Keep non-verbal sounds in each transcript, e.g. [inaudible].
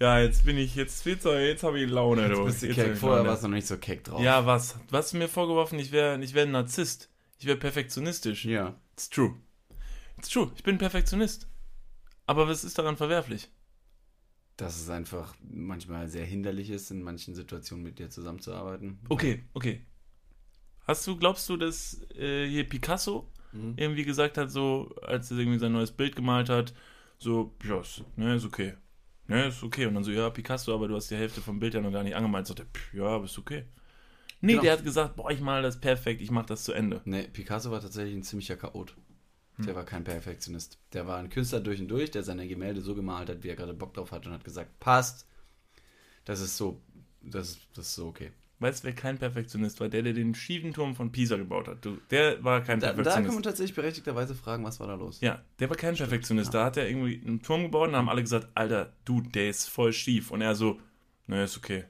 Ja, jetzt bin ich, jetzt jetzt habe ich Laune. Jetzt du. bist du Jetzt keck. Vorher warst du noch nicht so keck drauf. Ja, was? Was hast du mir vorgeworfen? Ich wäre ich wär ein Narzisst. Ich wäre perfektionistisch. Ja. It's true. It's true. Ich bin Perfektionist. Aber was ist daran verwerflich? Dass es einfach manchmal sehr hinderlich ist, in manchen Situationen mit dir zusammenzuarbeiten. Okay, okay. Hast du, glaubst du, dass äh, hier Picasso Mhm. irgendwie gesagt hat, so, als er irgendwie sein neues Bild gemalt hat, so, ja, ne, ist okay. Ne, ist okay. Und dann so, ja, Picasso, aber du hast die Hälfte vom Bild ja noch gar nicht angemalt. Sagt er, ja, aber ist okay. Nee, Genau. der hat gesagt, boah, ich mal das perfekt, ich mach das zu Ende. Nee, Picasso war tatsächlich ein ziemlicher Chaot. Hm. Der war kein Perfektionist. Der war ein Künstler durch und durch, der seine Gemälde so gemalt hat, wie er gerade Bock drauf hat und hat gesagt, passt. Das ist so, das ist, das ist so okay. Weißt du, wer kein Perfektionist war? Der, der den schiefen Turm von Pisa gebaut hat. Du, der war kein Da, da kann Perfektionist. man tatsächlich berechtigterweise fragen, was war da los? ja, der war kein Perfektionist. Da hat er irgendwie einen Turm gebaut und haben alle gesagt, Alter, du, der ist voll schief. Und er so, ne, ist okay.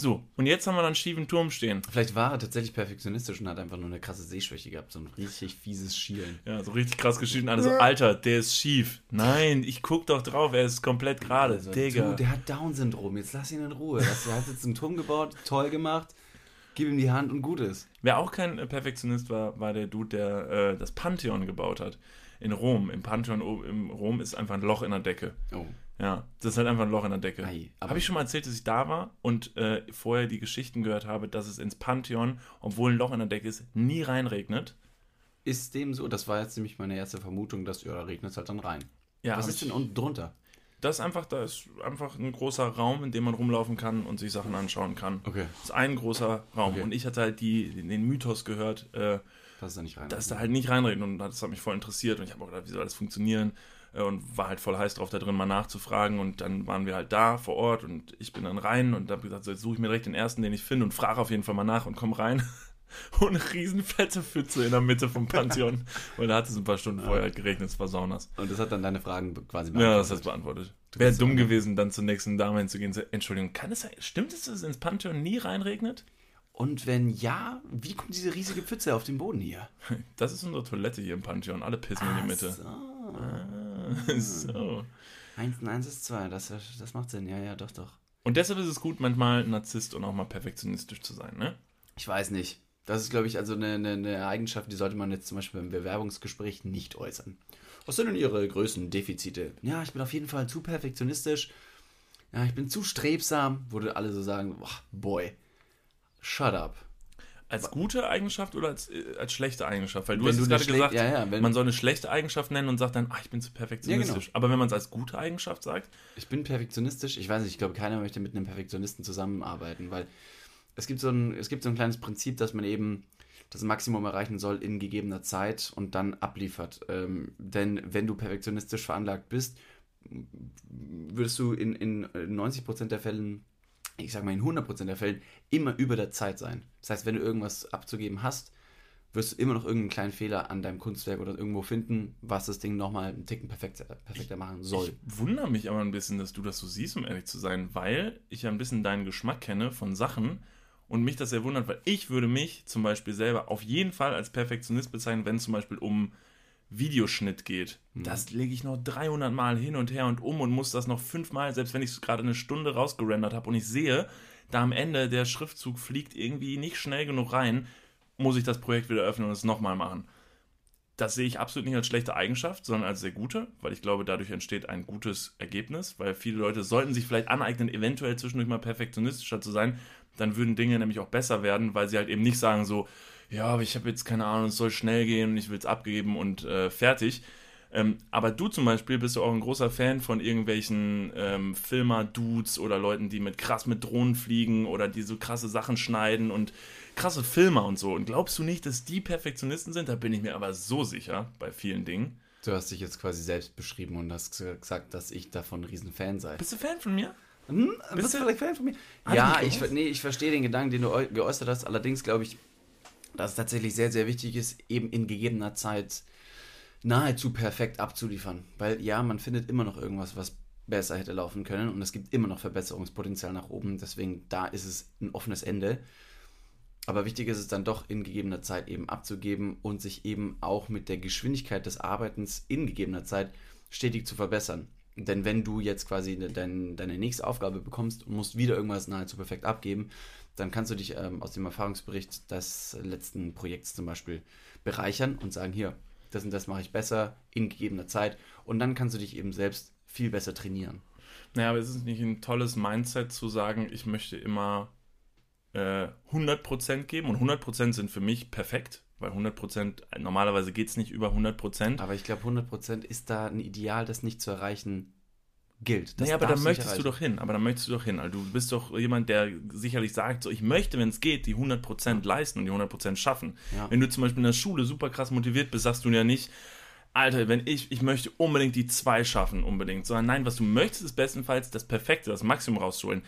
So, und jetzt haben wir dann einen schiefen Turm stehen. Vielleicht war er tatsächlich perfektionistisch und hat einfach nur eine krasse Sehschwäche gehabt, so ein richtig fieses Schielen. Ja, so richtig krass geschieden. Alle so, Alter, der ist schief. Nein, ich guck doch drauf, er ist komplett gerade. Also, Digga. du, der hat Down-Syndrom, jetzt lass ihn in Ruhe. Das, er hat jetzt einen Turm gebaut, toll gemacht, gib ihm die Hand und gut ist. Wer auch kein äh, Perfektionist war, war der Dude, der äh, das Pantheon gebaut hat. In Rom. Im Pantheon im Rom ist einfach ein Loch in der Decke. Oh, Ja, das ist halt einfach ein Loch in der Decke. Habe ich schon mal erzählt, dass ich da war und äh, vorher die Geschichten gehört habe, dass es ins Pantheon, obwohl ein Loch in der Decke ist, nie reinregnet. ist dem so? Das war jetzt nämlich meine erste Vermutung, dass, ja, da regnet es halt dann rein. Ja, Was ist ich- denn unten drunter? Das ist einfach, da ist einfach ein großer Raum, in dem man rumlaufen kann und sich Sachen anschauen kann. Okay. Das ist ein großer Raum. Okay. Und ich hatte halt die, den Mythos gehört, äh, Das ist da nicht rein. dass da halt nicht reinregnet und das hat mich voll interessiert und ich habe auch gedacht, wie soll das funktionieren und war halt voll heiß drauf, da drin mal nachzufragen und dann waren wir halt da vor Ort und ich bin dann rein und habe gesagt, so, jetzt suche ich mir direkt den ersten, den ich finde und frage auf jeden Fall mal nach und komm rein [laughs] und eine riesen fette Pfütze in der Mitte vom Pantheon, [laughs] weil da hat es ein paar Stunden vorher halt geregnet, es war saunas. Und das hat dann deine Fragen quasi Ja, das hat's beantwortet. Wäre dumm so- gewesen, dann zur nächsten Dame hinzugehen und zu, Entschuldigung, kann es sein, stimmt es, dass es ins Pantheon nie reinregnet? Und wenn ja, wie kommt diese riesige Pfütze auf den Boden hier? [laughs] Das ist unsere Toilette hier im Pantheon, alle pissen in die Mitte. So. Ah, [laughs] so. Eins und eins ist zwei, das, das macht Sinn. Ja, ja, doch, doch. Und deshalb ist es gut, manchmal Narzisst und auch mal perfektionistisch zu sein, ne? Ich weiß nicht. Das ist, glaube ich, also eine, eine, eine Eigenschaft, die sollte man jetzt zum Beispiel beim Bewerbungsgespräch nicht äußern. Was sind denn Ihre größten Defizite? Ja, ich bin auf jeden Fall zu perfektionistisch. Ja, ich bin zu strebsam. Wurde alle so sagen, boah, boy, shut up. Als gute Eigenschaft oder als, äh, als schlechte Eigenschaft? Weil du Wenn hast du gerade gesagt, ja, ja, wenn- man soll eine schlechte Eigenschaft nennen und sagt dann, ah, ich bin zu perfektionistisch. Ja, Aber wenn man es als gute Eigenschaft sagt, Ich bin perfektionistisch. Ich weiß nicht, ich glaube, keiner möchte mit einem Perfektionisten zusammenarbeiten, weil es gibt so ein, es gibt so ein kleines Prinzip, dass man eben das Maximum erreichen soll in gegebener Zeit und dann abliefert. Ähm, denn wenn du perfektionistisch veranlagt bist, würdest du in, in 90% der Fällen, ich sag mal in 100% der Fällen, immer über der Zeit sein. Das heißt, wenn du irgendwas abzugeben hast, wirst du immer noch irgendeinen kleinen Fehler an deinem Kunstwerk oder irgendwo finden, was das Ding nochmal einen Ticken perfekter, perfekter machen soll. ich wundere mich aber ein bisschen, dass du das so siehst, um ehrlich zu sein, weil ich ja ein bisschen deinen Geschmack kenne von Sachen und mich das sehr wundert, weil ich würde mich zum Beispiel selber auf jeden Fall als Perfektionist bezeichnen, wenn es zum Beispiel um Videoschnitt geht. Das lege ich noch 300 Mal hin und her und um und muss das noch fünfmal, selbst wenn ich es gerade eine Stunde rausgerendert habe und ich sehe, da am Ende der Schriftzug fliegt irgendwie nicht schnell genug rein, muss ich das Projekt wieder öffnen und es nochmal machen. Das sehe ich absolut nicht als schlechte Eigenschaft, sondern als sehr gute, weil ich glaube, dadurch entsteht ein gutes Ergebnis, weil viele Leute sollten sich vielleicht aneignen, eventuell zwischendurch mal perfektionistischer zu sein, dann würden Dinge nämlich auch besser werden, weil sie halt eben nicht sagen so, ja, aber ich habe jetzt keine Ahnung, es soll schnell gehen und ich will es abgeben und äh, fertig. Ähm, aber du zum Beispiel bist ja auch ein großer Fan von irgendwelchen ähm, Filmer-Dudes oder Leuten, die mit krass mit Drohnen fliegen oder die so krasse Sachen schneiden und krasse Filmer und so. Und glaubst du nicht, dass die Perfektionisten sind? Da bin ich mir aber so sicher bei vielen Dingen. Du hast dich jetzt quasi selbst beschrieben und hast gesagt, dass ich davon ein Riesenfan sei. Bist du Fan von mir? Hm, Bist bist du- vielleicht Fan von mir? Hat ja, ich, nee, ich verstehe den Gedanken, den du geäußert hast. Allerdings glaube ich, dass es tatsächlich sehr, sehr wichtig ist, eben in gegebener Zeit nahezu perfekt abzuliefern. Weil ja, man findet immer noch irgendwas, was besser hätte laufen können und es gibt immer noch Verbesserungspotenzial nach oben. Deswegen da ist es ein offenes Ende. Aber wichtig ist es dann doch in gegebener Zeit eben abzugeben und sich eben auch mit der Geschwindigkeit des Arbeitens in gegebener Zeit stetig zu verbessern. Denn wenn du jetzt quasi de- dein, deine nächste Aufgabe bekommst und musst wieder irgendwas nahezu perfekt abgeben, dann kannst du dich ähm, aus dem Erfahrungsbericht des letzten Projekts zum Beispiel bereichern und sagen, hier, das und das mache ich besser in gegebener Zeit. Und dann kannst du dich eben selbst viel besser trainieren. Naja, aber ist es nicht ein tolles Mindset zu sagen, ich möchte immer äh, 100% geben und 100% sind für mich perfekt, weil 100%, normalerweise geht es nicht über 100%. Aber ich glaube, 100% ist da ein Ideal, das nicht zu erreichen gilt. Das naja, aber da du möchtest du erreichen. doch hin, aber da möchtest du doch hin. Also du bist doch jemand, der sicherlich sagt, so ich möchte, wenn es geht, die 100% leisten und die 100% schaffen. Ja. Wenn du zum Beispiel in der Schule super krass motiviert bist, sagst du ja nicht, Alter, wenn ich, ich möchte unbedingt die zwei schaffen, unbedingt, sondern nein, was du möchtest, ist bestenfalls das Perfekte, das Maximum rauszuholen.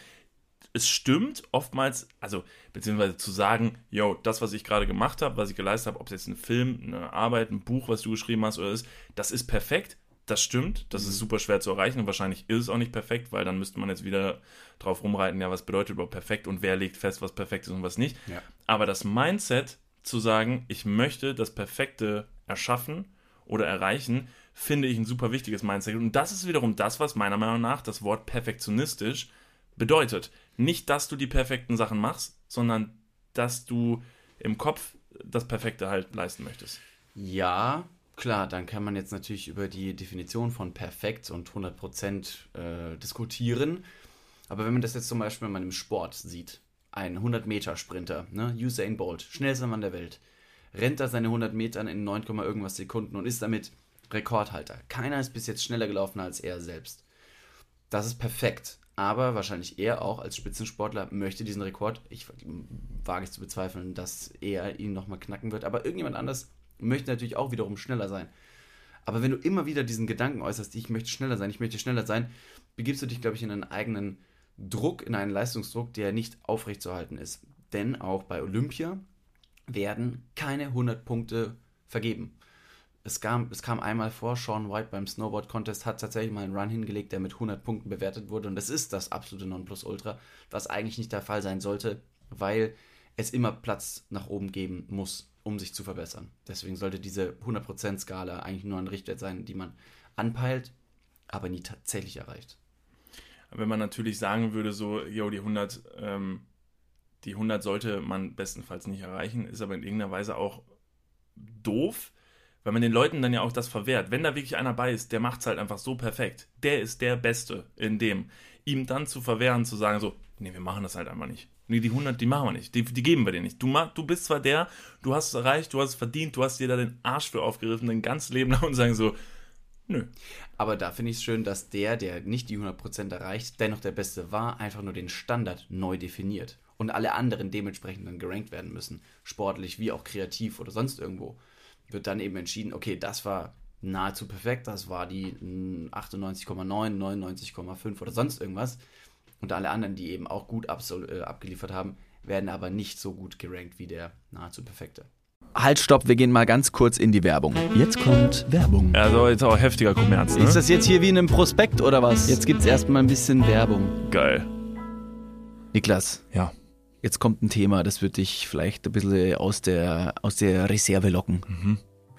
Es stimmt oftmals, also beziehungsweise zu sagen, yo, das, was ich gerade gemacht habe, was ich geleistet habe, ob es jetzt ein Film, eine Arbeit, ein Buch, was du geschrieben hast oder ist, das ist perfekt, das stimmt, das ist super schwer zu erreichen und wahrscheinlich ist es auch nicht perfekt, weil dann müsste man jetzt wieder drauf rumreiten, ja, was bedeutet überhaupt perfekt und wer legt fest, was perfekt ist und was nicht. Ja. Aber das Mindset zu sagen, ich möchte das Perfekte erschaffen oder erreichen, finde ich ein super wichtiges Mindset. Und das ist wiederum das, was meiner Meinung nach das Wort perfektionistisch bedeutet. Nicht, dass du die perfekten Sachen machst, sondern dass du im Kopf das Perfekte halt leisten möchtest. Ja, klar, dann kann man jetzt natürlich über die Definition von perfekt und 100% äh, diskutieren. Aber wenn man das jetzt zum Beispiel mal im Sport sieht, ein 100-Meter-Sprinter, ne, Usain Bolt, schnellster Mann der Welt, rennt da seine 100 Metern in 9, irgendwas Sekunden und ist damit Rekordhalter. Keiner ist bis jetzt schneller gelaufen als er selbst. Das ist perfekt. Aber wahrscheinlich er auch als Spitzensportler möchte diesen Rekord, ich wage es zu bezweifeln, dass er ihn nochmal knacken wird. Aber irgendjemand anders möchte natürlich auch wiederum schneller sein. Aber wenn du immer wieder diesen Gedanken äußerst, ich möchte schneller sein, ich möchte schneller sein, begibst du dich, glaube ich, in einen eigenen Druck, in einen Leistungsdruck, der nicht aufrechtzuerhalten ist. Denn auch bei Olympia werden keine 100 Punkte vergeben. Es kam, es kam einmal vor, Sean White beim Snowboard Contest hat tatsächlich mal einen Run hingelegt, der mit 100 Punkten bewertet wurde. Und das ist das absolute Nonplusultra, was eigentlich nicht der Fall sein sollte, weil es immer Platz nach oben geben muss, um sich zu verbessern. Deswegen sollte diese 100%-Skala eigentlich nur ein Richtwert sein, die man anpeilt, aber nie tatsächlich erreicht. Wenn man natürlich sagen würde, so, yo, die 100, ähm, die 100 sollte man bestenfalls nicht erreichen, ist aber in irgendeiner Weise auch doof, weil man den Leuten dann ja auch das verwehrt. Wenn da wirklich einer bei ist, der macht es halt einfach so perfekt. Der ist der Beste in dem. Ihm dann zu verwehren, zu sagen so, nee, wir machen das halt einfach nicht. Nee, die 100, die machen wir nicht. Die, die geben wir dir nicht. Du, du bist zwar der, du hast es erreicht, du hast es verdient, du hast dir da den Arsch für aufgerissen, dein ganzes Leben lang und sagen so, nö. Aber da finde ich es schön, dass der, der nicht die 100% erreicht, dennoch der Beste war, einfach nur den Standard neu definiert. Und alle anderen dementsprechend dann gerankt werden müssen. Sportlich wie auch kreativ oder sonst irgendwo. Wird dann eben entschieden, okay, das war nahezu perfekt, das war die mm, 98,9, 99,5 oder sonst irgendwas. Und alle anderen, die eben auch gut absol- äh, abgeliefert haben, werden aber nicht so gut gerankt wie der nahezu perfekte. Halt, stopp, wir gehen mal ganz kurz in die Werbung. Jetzt kommt Werbung. Also jetzt auch heftiger Kommerz, ne? Ist das jetzt hier wie in einem Prospekt oder was? Jetzt gibt's erstmal ein bisschen Werbung. geil. Niklas, Ja. jetzt kommt ein Thema, das wird dich vielleicht ein bisschen aus der, aus der Reserve locken.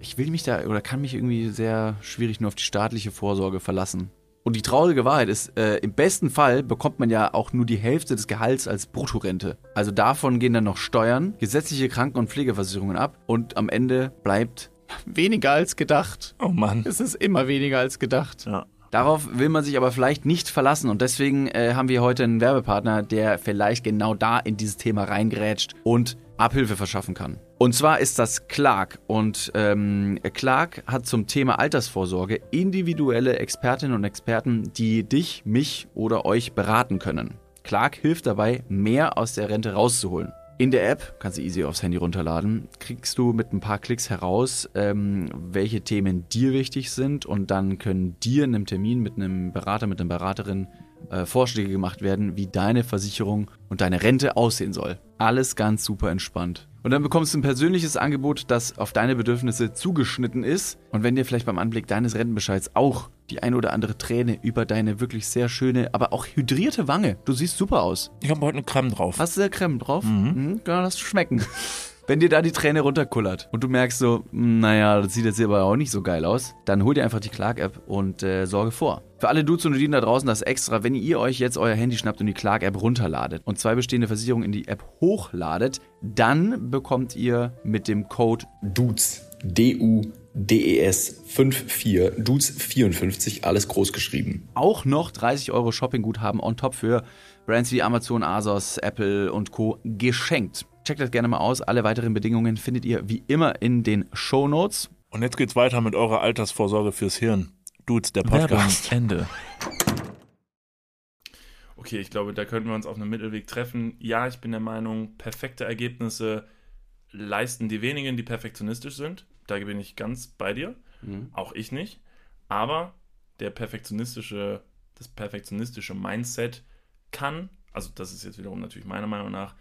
Ich will mich da oder kann mich irgendwie sehr schwierig nur auf die staatliche Vorsorge verlassen. Und die traurige Wahrheit ist, äh, im besten Fall bekommt man ja auch nur die Hälfte des Gehalts als Bruttorente. Also davon gehen dann noch Steuern, gesetzliche Kranken- und Pflegeversicherungen ab und am Ende bleibt weniger als gedacht. Oh Mann. Es ist immer weniger als gedacht. Ja. Darauf will man sich aber vielleicht nicht verlassen und deswegen äh, haben wir heute einen Werbepartner, der vielleicht genau da in dieses Thema reingrätscht und Abhilfe verschaffen kann. Und zwar ist das Clark und ähm, Clark hat zum Thema Altersvorsorge individuelle Expertinnen und Experten, die dich, mich oder euch beraten können. Clark hilft dabei, mehr aus der Rente rauszuholen. In der App, kannst du easy aufs Handy runterladen, kriegst du mit ein paar Klicks heraus, ähm, welche Themen dir wichtig sind und dann können dir in einem Termin mit einem Berater, mit einer Beraterin äh, Vorschläge gemacht werden, wie deine Versicherung und deine Rente aussehen soll. Alles ganz super entspannt. Und dann bekommst du ein persönliches Angebot, das auf deine Bedürfnisse zugeschnitten ist. Und wenn dir vielleicht beim Anblick deines Rentenbescheids auch die ein oder andere Träne über deine wirklich sehr schöne, aber auch hydrierte Wange, du siehst super aus. Ich habe heute eine Creme drauf. Hast du da Creme drauf? Mhm. Genau, das schmecken. Wenn dir da die Träne runterkullert und du merkst so, "Hm, naja, das sieht jetzt hier aber auch nicht so geil aus, dann hol dir einfach die Clark-App und äh, sorge vor. Für alle Dudes und Dudinen da draußen das extra, wenn ihr euch jetzt euer Handy schnappt und die Clark-App runterladet und zwei bestehende Versicherungen in die App hochladet, dann bekommt ihr mit dem Code Dudes, D-U-D-E-S 54, Dudes 54, alles groß geschrieben. auch noch 30 Euro Shoppingguthaben on top für Brands wie Amazon, Asos, Apple und Co. geschenkt. Checkt das gerne mal aus. Alle weiteren Bedingungen findet ihr wie immer in den Show Notes. Und jetzt geht's weiter mit eurer Altersvorsorge fürs Hirn. Dudes, der Werbung, Podcast. Ende. Okay, ich glaube, da könnten wir uns auf einem Mittelweg treffen. Ja, ich bin der Meinung, perfekte Ergebnisse leisten die wenigen, die perfektionistisch sind. Da bin ich ganz bei dir. Auch ich nicht. Aber der perfektionistische, das perfektionistische Mindset kann, also das ist jetzt wiederum natürlich meiner Meinung nach,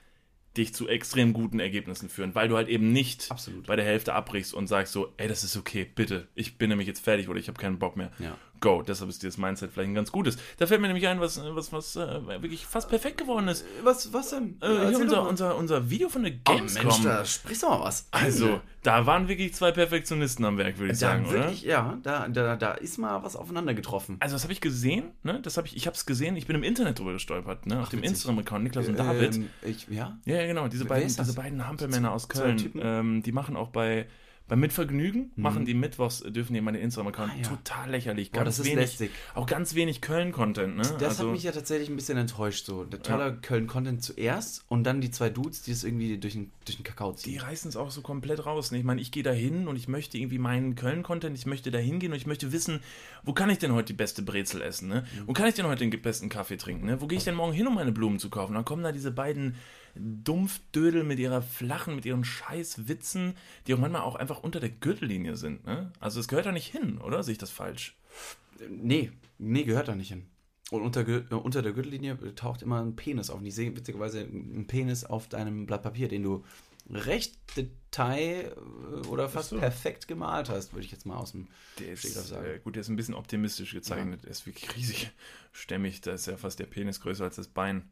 dich zu extrem guten Ergebnissen führen, weil du halt eben nicht Absolut. bei der Hälfte abbrichst und sagst so, ey, das ist okay, bitte, ich bin nämlich jetzt fertig oder ich habe keinen Bock mehr. Ja. Go. Deshalb ist dieses Mindset vielleicht ein ganz gutes. Da fällt mir nämlich ein, was, was, was äh, wirklich fast perfekt geworden ist. Was, was denn? Äh, hier unser, unser, unser Video von der Gamescom. Oh, Mensch, da sprichst du mal was. an. also, da waren wirklich zwei Perfektionisten am Werk, würde ich da sagen, wirklich, oder? ja, da, da, da ist mal was aufeinander getroffen. Also, das habe ich gesehen, ne? Das habe ich, ich habe es gesehen, ich bin im Internet drüber gestolpert, ne? Auf dem. Instagram-Account, Niklas und David. Ähm, ich, ja? Ja, genau, diese Wer beiden, diese beiden Hampelmänner aus Köln, ähm, die machen auch bei, bei Mitvergnügen, machen die mittwochs, dürfen die den Instagram-Account. Ah, ja. Total lächerlich, Boah, ganz das ist wenig, lästig. auch ganz wenig Köln-Content, ne? Das also, hat mich ja tatsächlich ein bisschen enttäuscht. So. Der toller Köln-Content zuerst und dann die zwei Dudes, die es irgendwie durch den, durch den Kakao die ziehen. reißen es auch so komplett raus. Ne? Ich meine, ich gehe da hin und ich möchte irgendwie meinen Köln-Content, ich möchte da hingehen und ich möchte wissen, wo kann ich denn heute die beste Brezel essen? Ne? Wo kann ich denn heute den besten Kaffee trinken? Ne? Wo gehe ich denn morgen hin, um meine Blumen zu kaufen? Dann kommen da diese beiden Dumpfdödel mit ihrer flachen, mit ihren scheiß Witzen, die auch manchmal auch einfach unter der Gürtellinie sind. Ne? Also es gehört da nicht hin, oder? Sehe ich das falsch? Nee, nee, gehört da nicht hin. Und unter, äh, unter der Gürtellinie taucht immer ein Penis auf. Und ich sehe witzigerweise einen Penis auf deinem Blatt Papier, den du recht detail äh, oder fast so. perfekt gemalt hast, würde ich jetzt mal aus dem Der ist, sagen. äh, gut, der ist ein bisschen optimistisch gezeichnet. Der ist wirklich riesig stämmig. Da ist ja fast der Penis größer als das Bein.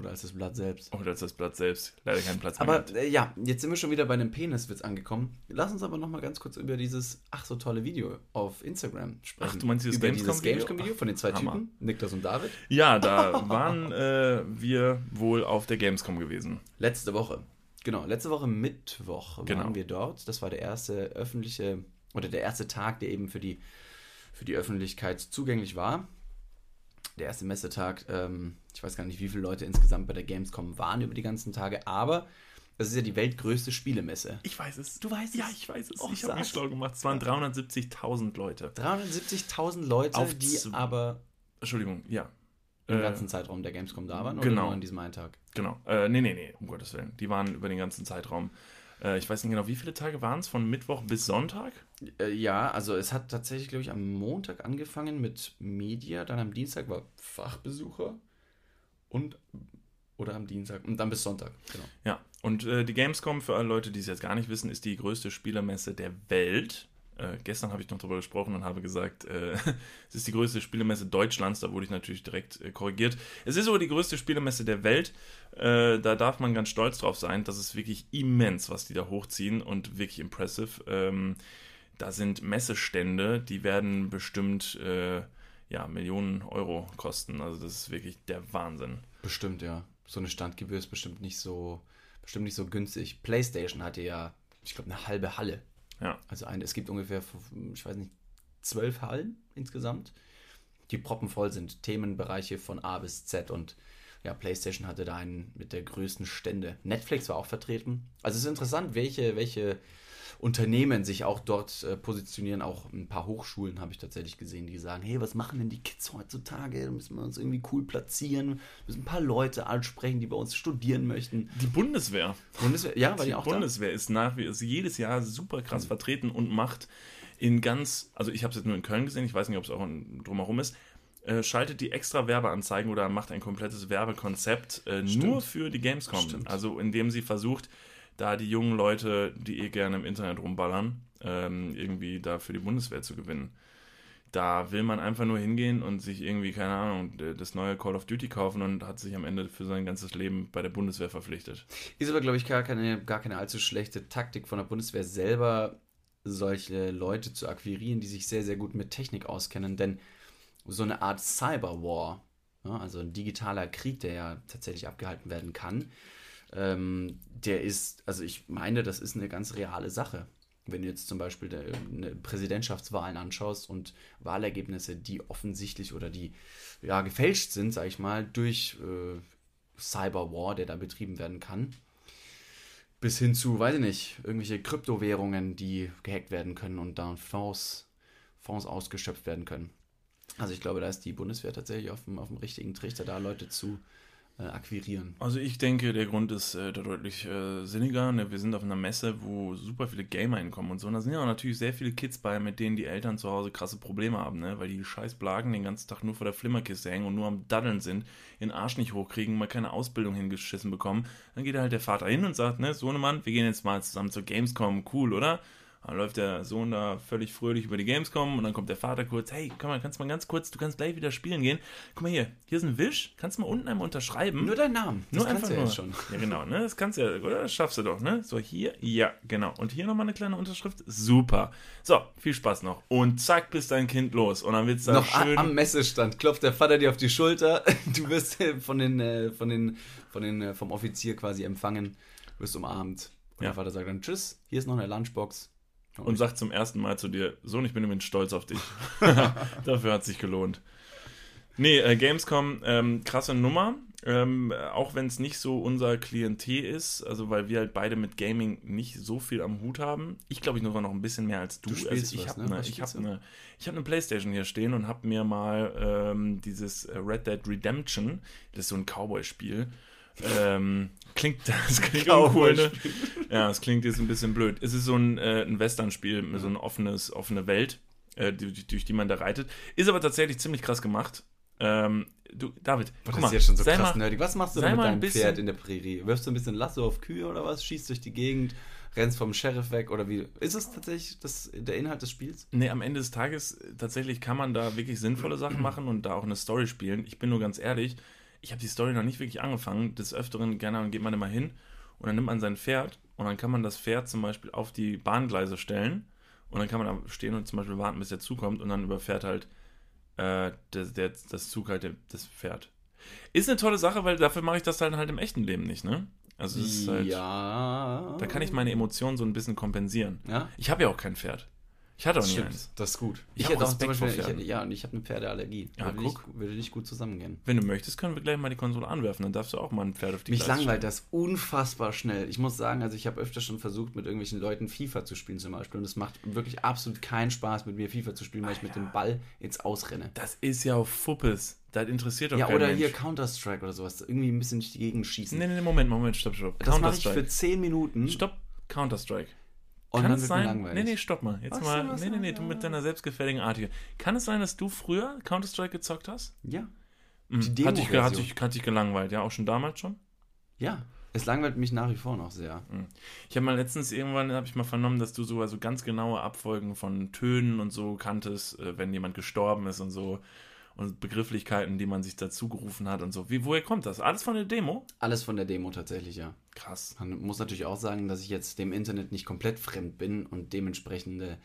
Oder als das Blatt selbst. Oder als das Blatt selbst. Leider keinen Platz mehr. Aber äh, ja, jetzt sind wir schon wieder bei einem Peniswitz angekommen. Lass uns aber noch mal ganz kurz über dieses ach so tolle Video auf Instagram sprechen. Ach, du meinst dieses über Gamescom-Video? dieses Gamescom-Video von den zwei Hammer. Typen, Niklas und David? Ja, da [laughs] waren äh, wir wohl auf der Gamescom gewesen. Letzte Woche. Genau, letzte Woche Mittwoch Genau. waren wir dort. Das war der erste öffentliche oder der erste Tag, der eben für die, für die Öffentlichkeit zugänglich war. Der erste Messetag, ähm, ich weiß gar nicht, wie viele Leute insgesamt bei der Gamescom waren über die ganzen Tage, aber es ist ja die weltgrößte Spielemesse. Ich weiß es. Du weißt Ja, es? ich weiß es. Och, ich habe mich schlau gemacht. Es waren 370.000 Leute. 370.000 Leute, Auf die aber Entschuldigung, ja. im Äh, ganzen Zeitraum der Gamescom da waren oder genau. nur an diesem einen Tag? Genau. Äh, nee, nee, nee, um Gottes Willen. Die waren über den ganzen Zeitraum. Äh, ich weiß nicht genau, wie viele Tage waren es? Von Mittwoch bis Sonntag? Äh, ja, also es hat tatsächlich, glaube ich, am Montag angefangen mit Media, dann am Dienstag war Fachbesucher und oder am Dienstag und dann bis Sonntag, genau. Ja. Und äh, die Gamescom, für alle Leute, die es jetzt gar nicht wissen, ist die größte Spielermesse der Welt. Äh, gestern habe ich noch darüber gesprochen und habe gesagt, äh, [laughs] es ist die größte Spielemesse Deutschlands. Da wurde ich natürlich direkt äh, korrigiert. Es ist aber die größte Spielemesse der Welt. Äh, da darf man ganz stolz drauf sein. Das ist wirklich immens, was die da hochziehen und wirklich impressive. Ähm, da sind Messestände, die werden bestimmt, äh, ja, Millionen Euro kosten. Also das ist wirklich der Wahnsinn. Bestimmt, ja. So eine Standgebühr ist bestimmt nicht so, bestimmt nicht so günstig. PlayStation hatte ja, ich glaube, eine halbe Halle. Ja. Also eine, es gibt ungefähr, ich weiß nicht, zwölf Hallen insgesamt, die proppenvoll sind. Themenbereiche von A bis Z und ja, PlayStation hatte da einen mit der größten Stände. Netflix war auch vertreten. Also es ist interessant, welche, welche Unternehmen sich auch dort äh, positionieren. Auch ein paar Hochschulen habe ich tatsächlich gesehen, die sagen, hey, was machen denn die Kids heutzutage? Da müssen wir uns irgendwie cool platzieren, müssen ein paar Leute ansprechen, die bei uns studieren möchten. Die Bundeswehr. Bundeswehr, ja, war die, Die auch Bundeswehr ist nach wie ist jedes Jahr super krass vertreten und macht in ganz, also ich habe es jetzt nur in Köln gesehen, ich weiß nicht, ob es auch in, drumherum ist, äh, schaltet die extra Werbeanzeigen oder macht ein komplettes Werbekonzept äh, nur für die Gamescom. Stimmt. Also indem sie versucht, da die jungen Leute, die eh gerne im Internet rumballern, ähm, irgendwie da für die Bundeswehr zu gewinnen. Da will man einfach nur hingehen und sich irgendwie, keine Ahnung, das neue Call of Duty kaufen und hat sich am Ende für sein ganzes Leben bei der Bundeswehr verpflichtet. Ist aber, glaube ich, gar keine, gar keine allzu schlechte Taktik von der Bundeswehr selber, solche Leute zu akquirieren, die sich sehr, sehr gut mit Technik auskennen. Denn so eine Art Cyberwar, ja, also ein digitaler Krieg, der ja tatsächlich abgehalten werden kann, ähm, der ist, also ich meine, das ist eine ganz reale Sache. Wenn du jetzt zum Beispiel eine Präsidentschaftswahlen anschaust und Wahlergebnisse, die offensichtlich oder die ja gefälscht sind, sag ich mal, durch äh, Cyberwar, der da betrieben werden kann, bis hin zu, weiß ich nicht, irgendwelche Kryptowährungen, die gehackt werden können und dann Fonds, Fonds ausgeschöpft werden können. Also ich glaube, da ist die Bundeswehr tatsächlich auf dem, auf dem richtigen Trichter, da Leute zu akquirieren. Also ich denke, der Grund ist äh, da deutlich äh, sinniger. Ne? Wir sind auf einer Messe, wo super viele Gamer hinkommen und so. Und da sind ja auch natürlich sehr viele Kids bei, mit denen die Eltern zu Hause krasse Probleme haben, ne? weil die scheiß Blagen den ganzen Tag nur vor der Flimmerkiste hängen und nur am Daddeln sind, ihren Arsch nicht hochkriegen, mal keine Ausbildung hingeschissen bekommen. Dann geht halt der Vater hin und sagt, ne, Sohnemann, wir gehen jetzt mal zusammen zur Gamescom, cool, oder? Dann läuft der Sohn da völlig fröhlich über die Gamescom und dann kommt der Vater kurz, hey, komm mal, kannst du mal ganz kurz, du kannst gleich wieder spielen gehen. Guck mal hier, hier ist ein Wisch, kannst du mal unten einmal unterschreiben? Nur dein Namen, Nur kannst einfach du ja nur. schon. Ja, genau, ne? Das kannst du ja, oder? Das schaffst du doch, ne? So, hier, ja, genau. Und hier nochmal eine kleine Unterschrift. Super. So, viel Spaß noch. Und zack, bist dein Kind los. Und dann wird's da Noch schön. am Messestand klopft der Vater dir auf die Schulter. [laughs] Du wirst äh, von den, äh, von den, von den, äh, vom Offizier quasi empfangen, wirst umarmt. Und Ja. der Vater sagt dann Tschüss, hier ist noch eine Lunchbox. Und sagt zum ersten Mal zu dir, Sohn, ich bin übrigens stolz auf dich. [laughs] [laughs] Dafür hat sich gelohnt. Nee, äh, Gamescom, ähm, krasse Nummer. Ähm, auch wenn es nicht so unser Klientel ist, also weil wir halt beide mit Gaming nicht so viel am Hut haben. Ich glaube, ich nur noch ein bisschen mehr als du. Du spielst ich habe ne? eine hab du? eine, ich hab eine Playstation hier stehen und habe mir mal ähm, dieses äh, Red Dead Redemption, das ist so ein Cowboy-Spiel, ähm, klingt, [laughs] das klingt uncool, ne? Ja, es klingt jetzt ein bisschen blöd. Es ist so ein, äh, ein Western-Spiel, mit so ein offenes, offene Welt, äh, die- durch die man da reitet. Ist aber tatsächlich ziemlich krass gemacht. Ähm, du, David, Boah, guck das mal, ist jetzt schon so krass mal, nerdig. Was machst du denn mit deinem bisschen- Pferd in der Prärie? Wirfst du ein bisschen Lasso auf Kühe oder was? Schießt durch die Gegend, rennst vom Sheriff weg oder wie? Ist es tatsächlich das, der Inhalt des Spiels? Nee, am Ende des Tages tatsächlich kann man da wirklich sinnvolle Sachen [clears throat] machen und da auch eine Story spielen. Ich bin nur ganz ehrlich, ich habe die Story noch nicht wirklich angefangen. Des Öfteren, gerne Ahnung, geht man immer hin und dann nimmt man sein Pferd und dann kann man das Pferd zum Beispiel auf die Bahngleise stellen und dann kann man da stehen und zum Beispiel warten, bis der Zug kommt und dann überfährt halt äh, der, der, das Zug halt das Pferd. Ist eine tolle Sache, weil dafür mache ich das dann halt im echten Leben nicht, ne? Also es ist halt, ja. da kann ich meine Emotionen so ein bisschen kompensieren. Ja? Ich habe ja auch kein Pferd. Ich hatte auch nie Stimmt, eins. das ist gut. Ich hätte hab auch zum Beispiel, ich hätte, ja, und ich habe eine Pferdeallergie. Ja, würde, nicht, guck. würde nicht gut zusammengehen. Wenn du möchtest, können wir gleich mal die Konsole anwerfen. Dann darfst du auch mal ein Pferd auf die Mich Gleise langweilt das unfassbar schnell. Ich muss sagen, also ich habe öfter schon versucht, mit irgendwelchen Leuten FIFA zu spielen zum Beispiel. Und es macht wirklich absolut keinen Spaß, mit mir FIFA zu spielen, weil ich mit dem Ball ins Ausrenne. Das ist ja auf Fuppes. Das interessiert doch Ja, oder Mensch. hier Counter-Strike oder sowas. Irgendwie ein bisschen durch die Gegend schießen. Nee, nee, Moment, Moment, stopp, stopp. das mache ich für Counter-Strike. 10 Minuten. Stopp, Counter-Strike. Und Kann es sein? Nee, nee, stopp mal. Jetzt Was mal. was nee, nee, nee, du mit deiner selbstgefälligen Art hier. Kann es sein, dass du früher Counter-Strike gezockt hast? Ja. Mhm. Die Hat dich, ge- hat, Demo-Version. dich, hat dich gelangweilt, ja, auch schon damals schon? Ja. Es langweilt mich nach wie vor noch sehr. Ich habe mal letztens irgendwann, habe ich mal vernommen, dass du so ganz genaue Abfolgen von Tönen und so kanntest, äh, wenn jemand gestorben ist und so. Und Begrifflichkeiten, die man sich dazu gerufen hat und so. Wie, woher kommt das? Alles von der Demo? Alles von der Demo tatsächlich, ja. Krass. Man muss natürlich auch sagen, dass ich jetzt dem Internet nicht komplett fremd bin und dementsprechende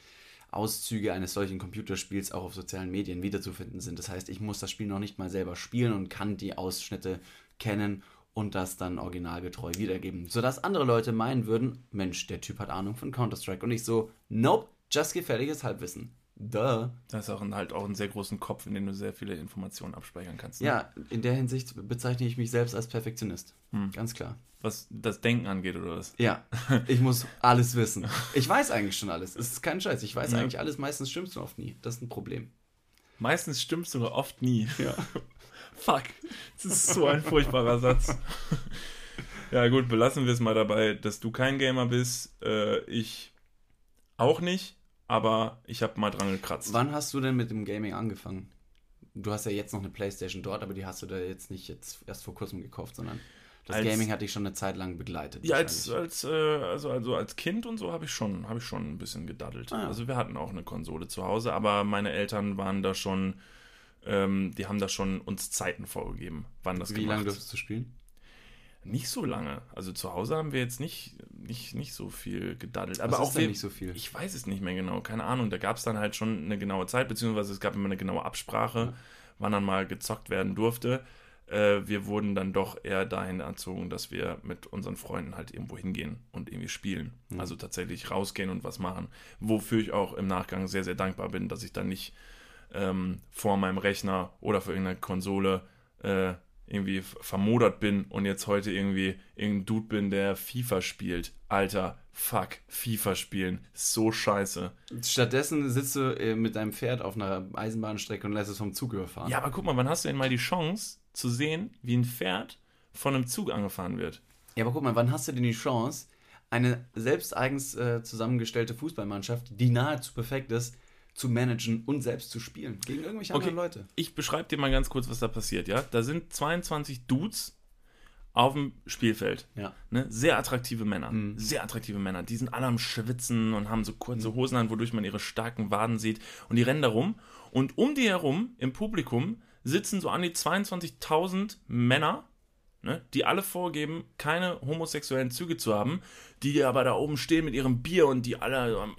Auszüge eines solchen Computerspiels auch auf sozialen Medien wiederzufinden sind. Das heißt, ich muss das Spiel noch nicht mal selber spielen und kann die Ausschnitte kennen und das dann originalgetreu wiedergeben. Sodass andere Leute meinen würden, Mensch, der Typ hat Ahnung von Counter-Strike. Und ich so, nope, just gefährliches Halbwissen. Duh. Das ist auch ein, halt auch einen sehr großen Kopf, in dem du sehr viele Informationen abspeichern kannst. ne? Ja, in der Hinsicht bezeichne ich mich selbst als Perfektionist. Ganz klar. Was das Denken angeht oder was? Ja, [laughs] ich muss alles wissen. Ich weiß eigentlich schon alles. Es ist kein Scheiß. Ich weiß Ja. eigentlich alles. Meistens stimmt's nur oft nie. Das ist ein Problem. Meistens stimmt sogar oft nie. Ja. [laughs] Fuck. Das ist so ein furchtbarer Satz. [laughs] Ja, gut, belassen wir es mal dabei, dass du kein Gamer bist. Äh, ich auch nicht, aber ich habe mal dran gekratzt. Wann hast du denn mit dem Gaming angefangen? Du hast ja jetzt noch eine Playstation dort, aber die hast du da jetzt nicht jetzt erst vor kurzem gekauft, sondern das Als- Gaming hat dich schon eine Zeit lang begleitet. Ja, als, als, äh, also, also als Kind und so habe ich, schon- habe ich schon ein bisschen gedaddelt. Ah, ja. Also wir hatten auch eine Konsole zu Hause, aber meine Eltern waren da schon, ähm, die haben da schon uns Zeiten vorgegeben, wann das Wie gemacht. lange durftest du spielen? Nicht so lange. Also zu Hause haben wir jetzt nicht, nicht, nicht so viel gedaddelt. Was Aber auch ist wir, nicht so viel? Ich weiß es nicht mehr genau, keine Ahnung. Da gab es dann halt schon eine genaue Zeit, beziehungsweise es gab immer eine genaue Absprache, wann dann mal gezockt werden durfte. Äh, wir wurden dann doch eher dahin erzogen, dass wir mit unseren Freunden halt irgendwo hingehen und irgendwie spielen. Mhm. Also tatsächlich rausgehen und was machen. Wofür ich auch im Nachgang sehr, sehr dankbar bin, dass ich dann nicht ähm, vor meinem Rechner oder vor irgendeiner Konsole äh, irgendwie vermodert bin und jetzt heute irgendwie irgendein Dude bin, der FIFA spielt. Alter, fuck, FIFA spielen. So scheiße. Stattdessen sitzt du äh, mit deinem Pferd auf einer Eisenbahnstrecke und lässt es vom Zug überfahren. Ja, aber guck mal, wann hast du denn mal die Chance zu sehen, wie ein Pferd von einem Zug angefahren wird? Ja, aber guck mal, wann hast du denn die Chance, eine selbst eigens äh, zusammengestellte Fußballmannschaft, die nahezu perfekt ist, zu managen und selbst zu spielen? Gegen irgendwelche Okay. anderen Leute. Ich beschreibe dir mal ganz kurz, was da passiert, ja? Da sind 22 Dudes auf dem Spielfeld. Ja. Ne? Sehr attraktive Männer. Sehr attraktive Männer. Die sind alle am Schwitzen und haben so kurze Hosen an, wodurch man ihre starken Waden sieht. Und die rennen da rum. Und um die herum, im Publikum, sitzen so an die 22.000 Männer, ne? die alle vorgeben, keine homosexuellen Züge zu haben, die aber da oben stehen mit ihrem Bier und die alle am,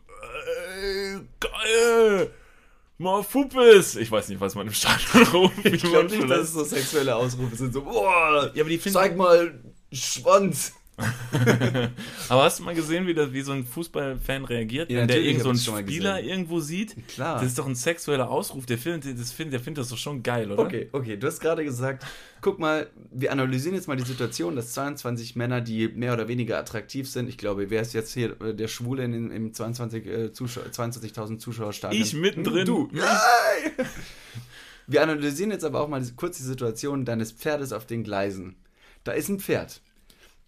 äh, geil! Mal Fuppes! Ich weiß nicht, was man im Stadion [laughs] ruft. Ich glaube nicht, dass es so sexuelle Ausrufe sind. So, boah, Ja, aber die finden- zeig mal Schwanz. [laughs] Aber hast du mal gesehen, wie, das, wie so ein Fußballfan reagiert, Ja, wenn der irgend so einen Spieler irgendwo sieht? Klar. Das ist doch ein sexueller Ausruf. Der findet das, find, der findet das doch schon geil, oder? Okay, okay, du hast gerade gesagt, guck mal, wir analysieren jetzt mal die Situation, dass 22 Männer, die mehr oder weniger attraktiv sind, ich glaube, wer ist jetzt hier äh, der Schwule in, im 22, äh, Zuschau 22.000 Zuschauerstadion? Ich mittendrin. Du. Wir analysieren jetzt aber auch mal kurz die Situation deines Pferdes auf den Gleisen. Da ist ein Pferd,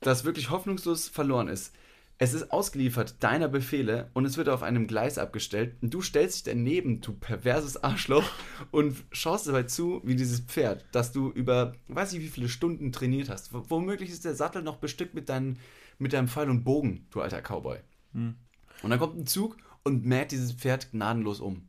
das wirklich hoffnungslos verloren ist. Es ist ausgeliefert deiner Befehle und es wird auf einem Gleis abgestellt. Und du stellst dich daneben, du perverses Arschloch, und schaust dabei zu, wie dieses Pferd, das du über, weiß ich wie viele Stunden trainiert hast. W- Womöglich ist der Sattel noch bestückt mit, deinen, mit deinem Pfeil und Bogen, du alter Cowboy. Und dann kommt ein Zug und mäht dieses Pferd gnadenlos um.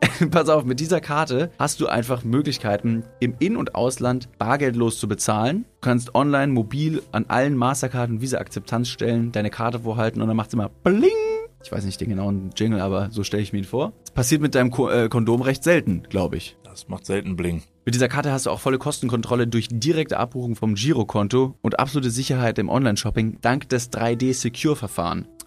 [laughs] pass auf, mit dieser Karte hast du einfach Möglichkeiten, im In- und Ausland bargeldlos zu bezahlen. Du kannst online, mobil an allen Mastercard- und Visa-Akzeptanzstellen deine Karte vorhalten und dann macht es immer Bling. Ich weiß nicht den genauen Jingle, aber so stelle ich mir ihn vor. Das passiert mit deinem Ko äh, Kondom recht selten, glaube ich. Das macht selten Bling. Mit dieser Karte hast du auch volle Kostenkontrolle durch direkte Abbuchung vom Girokonto und absolute Sicherheit im Online-Shopping dank des 3D-Secure-Verfahren.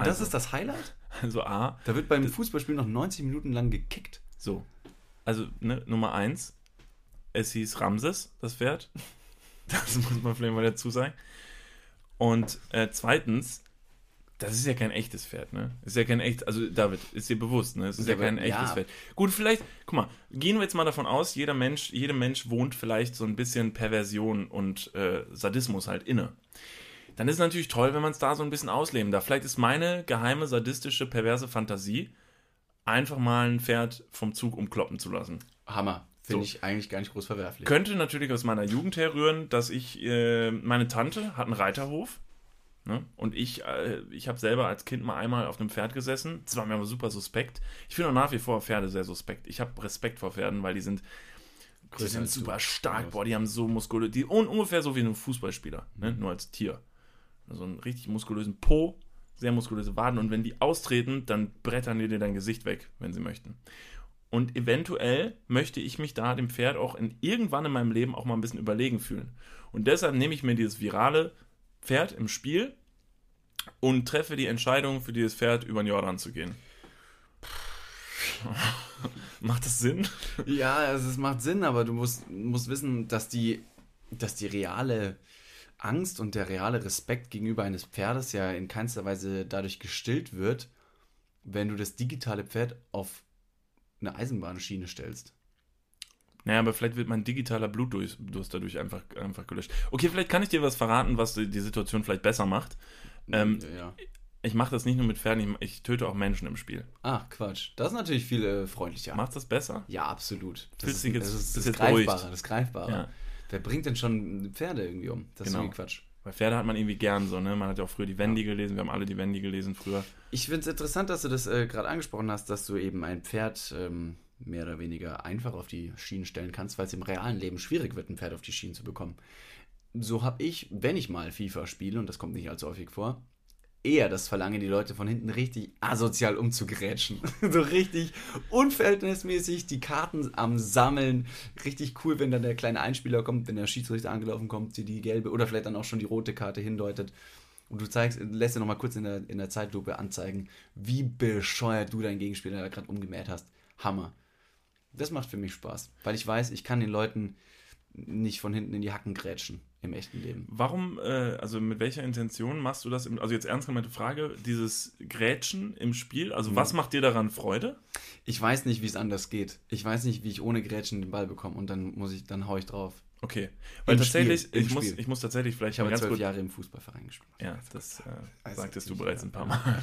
Und das also. ist das Highlight? Also A, Da wird beim Fußballspiel noch 90 Minuten lang gekickt. so. Also, ne, Nummer eins, es hieß Ramses, das Pferd. [laughs] Das muss man vielleicht mal dazu sagen. Und äh, zweitens, das ist ja kein echtes Pferd, ne? Ist ja kein echt, also David, ist dir bewusst, ne? Es ist ja, aber- kein echtes ja. Pferd. Gut, vielleicht, guck mal, gehen wir jetzt mal davon aus, jeder Mensch, jedem Mensch wohnt vielleicht so ein bisschen Perversion und äh, Sadismus halt inne. Dann ist es natürlich toll, wenn man es da so ein bisschen ausleben darf. Vielleicht ist meine geheime, sadistische, perverse Fantasie, einfach mal ein Pferd vom Zug umkloppen zu lassen. Hammer. Finde So. ich eigentlich gar nicht groß verwerflich. Könnte natürlich aus meiner Jugend herrühren, dass ich, äh, meine Tante hat einen Reiterhof. Ne? Und ich, äh, ich habe selber als Kind mal einmal auf einem Pferd gesessen. Das war mir aber super suspekt. Ich finde auch nach wie vor Pferde sehr suspekt. Ich habe Respekt vor Pferden, weil die sind, die sind super stark. Boah, die haben so muskulös, die un ungefähr so wie ein Fußballspieler, ne? nur als Tier. So einen richtig muskulösen Po, sehr muskulöse Waden. Und wenn die austreten, dann brettern die dir dein Gesicht weg, wenn sie möchten. Und eventuell möchte ich mich da dem Pferd auch in, irgendwann in meinem Leben auch mal ein bisschen überlegen fühlen. Und deshalb nehme ich mir dieses virale Pferd im Spiel und treffe die Entscheidung, für dieses Pferd über den Jordan zu gehen. [laughs] Macht das Sinn? Ja, es macht Sinn, aber du musst, musst wissen, dass die, dass die reale Angst und der reale Respekt gegenüber eines Pferdes ja in keinster Weise dadurch gestillt wird, wenn du das digitale Pferd auf eine Eisenbahnschiene stellst. Naja, aber vielleicht wird mein digitaler Blutdurst dadurch einfach, einfach gelöscht. Okay, vielleicht kann ich dir was verraten, was die Situation vielleicht besser macht. Ähm, ja. Ich mache das nicht nur mit Pferden, ich, ich töte auch Menschen im Spiel. Ah, Quatsch. Das ist natürlich viel äh, freundlicher. Macht das besser? Ja, absolut. Das Fühlst ist, jetzt- das, ist das jetzt Greifbare, beruhigt. das Greifbare. Ja. Wer bringt denn schon Pferde irgendwie um? Das Genau. ist irgendwie Quatsch. Weil Pferde hat man irgendwie gern so, ne? Man hat ja auch früher die Wendy gelesen, wir haben alle die Wendy gelesen früher. Ich finde es interessant, dass du das äh, gerade angesprochen hast, dass du eben ein Pferd ähm, mehr oder weniger einfach auf die Schienen stellen kannst, weil es im realen Leben schwierig wird, ein Pferd auf die Schienen zu bekommen. So habe ich, wenn ich mal FIFA spiele, und das kommt nicht allzu häufig vor, eher das Verlangen, die Leute von hinten richtig asozial umzugrätschen. [laughs] so richtig unverhältnismäßig die Karten am Sammeln. Richtig cool, wenn dann der kleine Einspieler kommt, wenn der Schiedsrichter angelaufen kommt, die die gelbe oder vielleicht dann auch schon die rote Karte hindeutet. Und du zeigst, lässt dir nochmal kurz in der, in der Zeitlupe anzeigen, wie bescheuert du deinen Gegenspieler da gerade umgemäht hast. Hammer. Das macht für mich Spaß, weil ich weiß, ich kann den Leuten nicht von hinten in die Hacken grätschen im echten Leben. Warum, äh, also mit welcher Intention machst du das? Im, also jetzt ernst gemeinte Frage, dieses Grätschen im Spiel, also was macht dir daran Freude? Ich weiß nicht, wie es anders geht. Ich weiß nicht, wie ich ohne Grätschen den Ball bekomme und dann muss ich, dann hau ich drauf. Okay, weil Im tatsächlich, Spiel, ich, muss, Spiel. ich muss tatsächlich vielleicht Ich habe zwölf Jahre im Fußballverein gespielt. ja, das äh, Also, sagtest du bereits ja. ein paar Mal.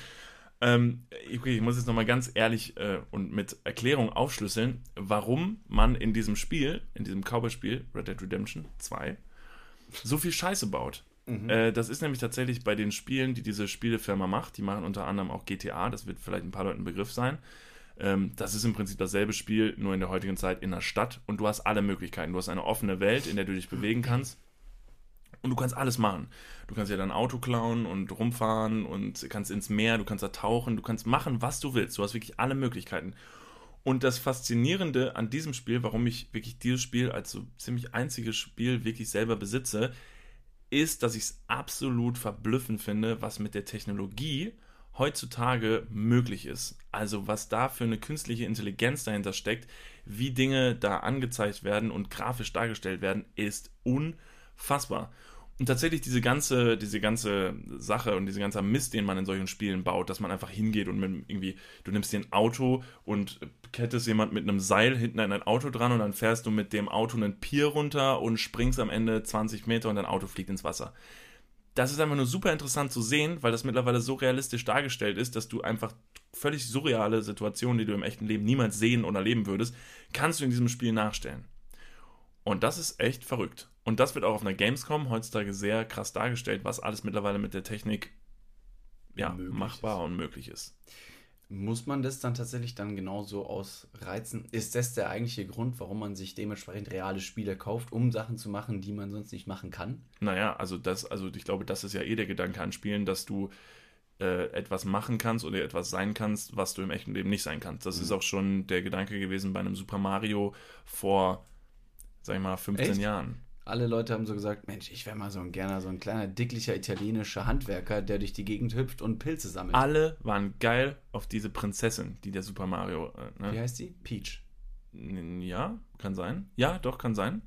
[laughs] ähm, okay, ich muss jetzt nochmal ganz ehrlich äh, und mit Erklärung aufschlüsseln, warum man in diesem Spiel, in diesem Cowboy-Spiel, Red Dead Redemption 2, so viel Scheiße baut. Äh, das ist nämlich tatsächlich bei den Spielen, die diese Spielefirma macht, die machen unter anderem auch GTA, das wird vielleicht ein paar Leuten ein Begriff sein. Ähm, das ist im Prinzip dasselbe Spiel, nur in der heutigen Zeit in der Stadt und du hast alle Möglichkeiten. Du hast eine offene Welt, in der du dich bewegen kannst. Und du kannst alles machen. Du kannst ja dein Auto klauen und rumfahren und kannst ins Meer, du kannst da tauchen, du kannst machen, was du willst. Du hast wirklich alle Möglichkeiten. Und das Faszinierende an diesem Spiel, warum ich wirklich dieses Spiel als so ziemlich einziges Spiel wirklich selber besitze, ist, dass ich es absolut verblüffend finde, was mit der Technologie heutzutage möglich ist. Also was da für eine künstliche Intelligenz dahinter steckt, wie Dinge da angezeigt werden und grafisch dargestellt werden, ist unfassbar. Und tatsächlich diese ganze, diese ganze Sache und diese ganze Mist, den man in solchen Spielen baut, dass man einfach hingeht und mit irgendwie, du nimmst dir ein Auto und kettest jemand mit einem Seil hinten an ein Auto dran und dann fährst du mit dem Auto einen Pier runter und springst am Ende 20 Meter und dein Auto fliegt ins Wasser. Das ist einfach nur super interessant zu sehen, weil das mittlerweile so realistisch dargestellt ist, dass du einfach völlig surreale Situationen, die du im echten Leben niemals sehen oder erleben würdest, kannst du in diesem Spiel nachstellen. Und das ist echt verrückt. Und das wird auch auf einer Gamescom heutzutage sehr krass dargestellt, was alles mittlerweile mit der Technik ja, machbar und möglich ist. Muss man das dann tatsächlich dann genauso ausreizen? Ist das der eigentliche Grund, warum man sich dementsprechend reale Spiele kauft, um Sachen zu machen, die man sonst nicht machen kann? Naja, also das, also ich glaube, das ist ja eh der Gedanke an Spielen, dass du äh, etwas machen kannst oder etwas sein kannst, was du im echten Leben nicht sein kannst. Das Mhm. ist auch schon der Gedanke gewesen bei einem Super Mario vor, sag ich mal, 15 Echt? Jahren. Alle Leute haben so gesagt, Mensch, ich wäre mal so ein gerne so ein kleiner, dicklicher italienischer Handwerker, der durch die Gegend hüpft und Pilze sammelt. Alle waren geil auf diese Prinzessin, die der Super Mario. Äh, ne? Wie heißt die? Peach. Ja, kann sein. Ja, doch, kann sein.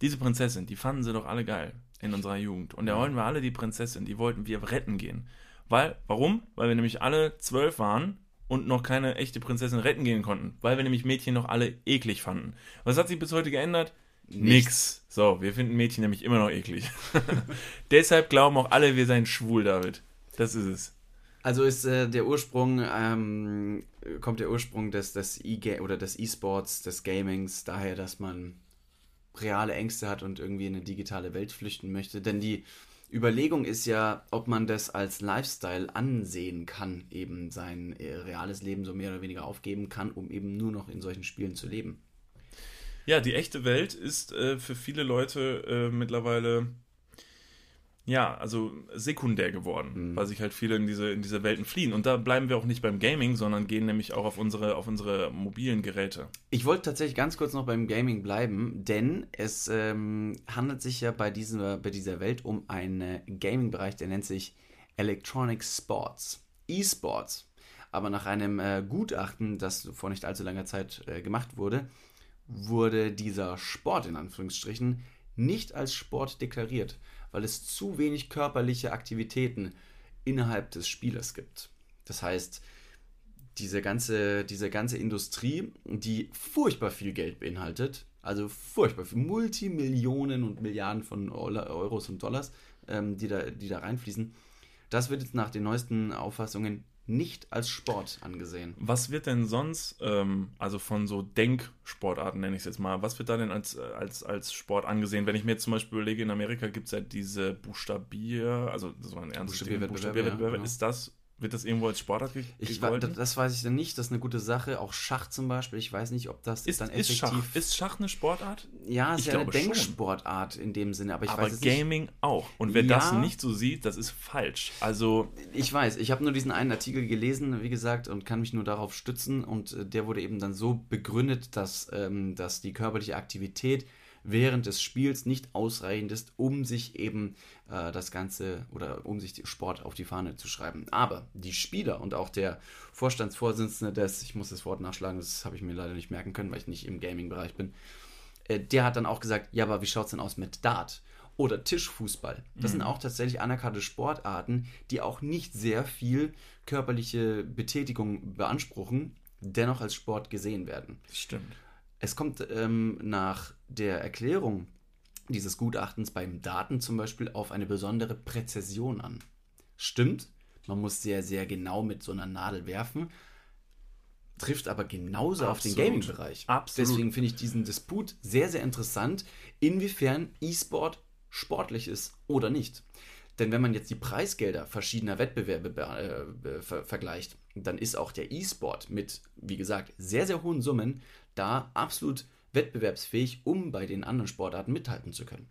Diese Prinzessin, die fanden sie doch alle geil in unserer Jugend. Und da wollten wir alle die Prinzessin, die wollten wir retten gehen. Weil, warum? Weil wir nämlich alle zwölf waren und noch keine echte Prinzessin retten gehen konnten. Weil wir nämlich Mädchen noch alle eklig fanden. Was hat sich bis heute geändert? Nix. So, wir finden Mädchen nämlich immer noch eklig. [laughs] Deshalb glauben auch alle, wir seien schwul, David. Das ist es. Also ist äh, der Ursprung, ähm, kommt der Ursprung des, des E oder des E-Sports, des Gamings, daher, dass man reale Ängste hat und irgendwie in eine digitale Welt flüchten möchte. Denn die Überlegung ist ja, ob man das als Lifestyle ansehen kann, eben sein äh, reales Leben so mehr oder weniger aufgeben kann, um eben nur noch in solchen Spielen zu leben. Ja, die echte Welt ist äh, für viele Leute äh, mittlerweile ja, also sekundär geworden, weil sich halt viele in diese, in diese Welten fliehen. Und da bleiben wir auch nicht beim Gaming, sondern gehen nämlich auch auf unsere, auf unsere mobilen Geräte. Ich wollte tatsächlich ganz kurz noch beim Gaming bleiben, denn es ähm, handelt sich ja bei dieser, bei dieser Welt um einen Gaming-Bereich, der nennt sich Electronic Sports, E-Sports. Aber nach einem äh, Gutachten, das vor nicht allzu langer Zeit äh, gemacht wurde, wurde dieser Sport in Anführungsstrichen nicht als Sport deklariert, weil es zu wenig körperliche Aktivitäten innerhalb des Spielers gibt. Das heißt, diese ganze, diese ganze Industrie, die furchtbar viel Geld beinhaltet, also furchtbar viel, Multimillionen und Milliarden von Euros und Dollars, ähm, die, da, die da reinfließen, das wird jetzt nach den neuesten Auffassungen nicht als Sport angesehen. Was wird denn sonst, ähm, also von so Denksportarten nenne ich es jetzt mal, was wird da denn als, äh, als, als Sport angesehen? Wenn ich mir jetzt zum Beispiel überlege, in Amerika gibt es ja diese Buchstabier, also das war ein ernstes Thema, Buchstabierwettbewerbe, Buchstabierwettbewerbe. ja, genau. Ist das, wird das irgendwo als Sportart ge Ich, gegolten? das weiß ich dann nicht, das ist eine gute Sache. Auch Schach zum Beispiel, ich weiß nicht, ob das Ist, dann ist, effektiv... Schach, ist Schach eine Sportart? ja, es ist ja eine. Denksportart in dem Sinne, aber ich aber weiß es nicht. Gaming auch. Und wer das Ja. nicht so sieht, das ist falsch. Also, Ich weiß, ich habe nur diesen einen Artikel gelesen, wie gesagt, und kann mich nur darauf stützen. Und äh, der wurde eben dann so begründet, dass, ähm, dass die körperliche Aktivität während des Spiels nicht ausreichend ist, um sich eben äh, das Ganze oder um sich Sport auf die Fahne zu schreiben. Aber die Spieler und auch der Vorstandsvorsitzende des, ich muss das Wort nachschlagen, das habe ich mir leider nicht merken können, weil ich nicht im Gaming-Bereich bin, äh, der hat dann auch gesagt, ja, aber wie schaut es denn aus mit Dart? Oder Tischfußball. Das sind auch tatsächlich anerkannte Sportarten, die auch nicht sehr viel körperliche Betätigung beanspruchen, dennoch als Sport gesehen werden. stimmt. Es kommt ähm, nach der Erklärung dieses Gutachtens beim Daten zum Beispiel auf eine besondere Präzision an. Stimmt, man muss sehr, sehr genau mit so einer Nadel werfen, trifft aber genauso auf den Absolut. Gaming-Bereich. Absolut. Deswegen finde ich diesen Disput sehr, sehr interessant, inwiefern E-Sport sportlich ist oder nicht. Denn wenn man jetzt die Preisgelder verschiedener Wettbewerbe be- äh, ver vergleicht, dann ist auch der E-Sport mit, wie gesagt, sehr, sehr hohen Summen da absolut wettbewerbsfähig, um bei den anderen Sportarten mithalten zu können.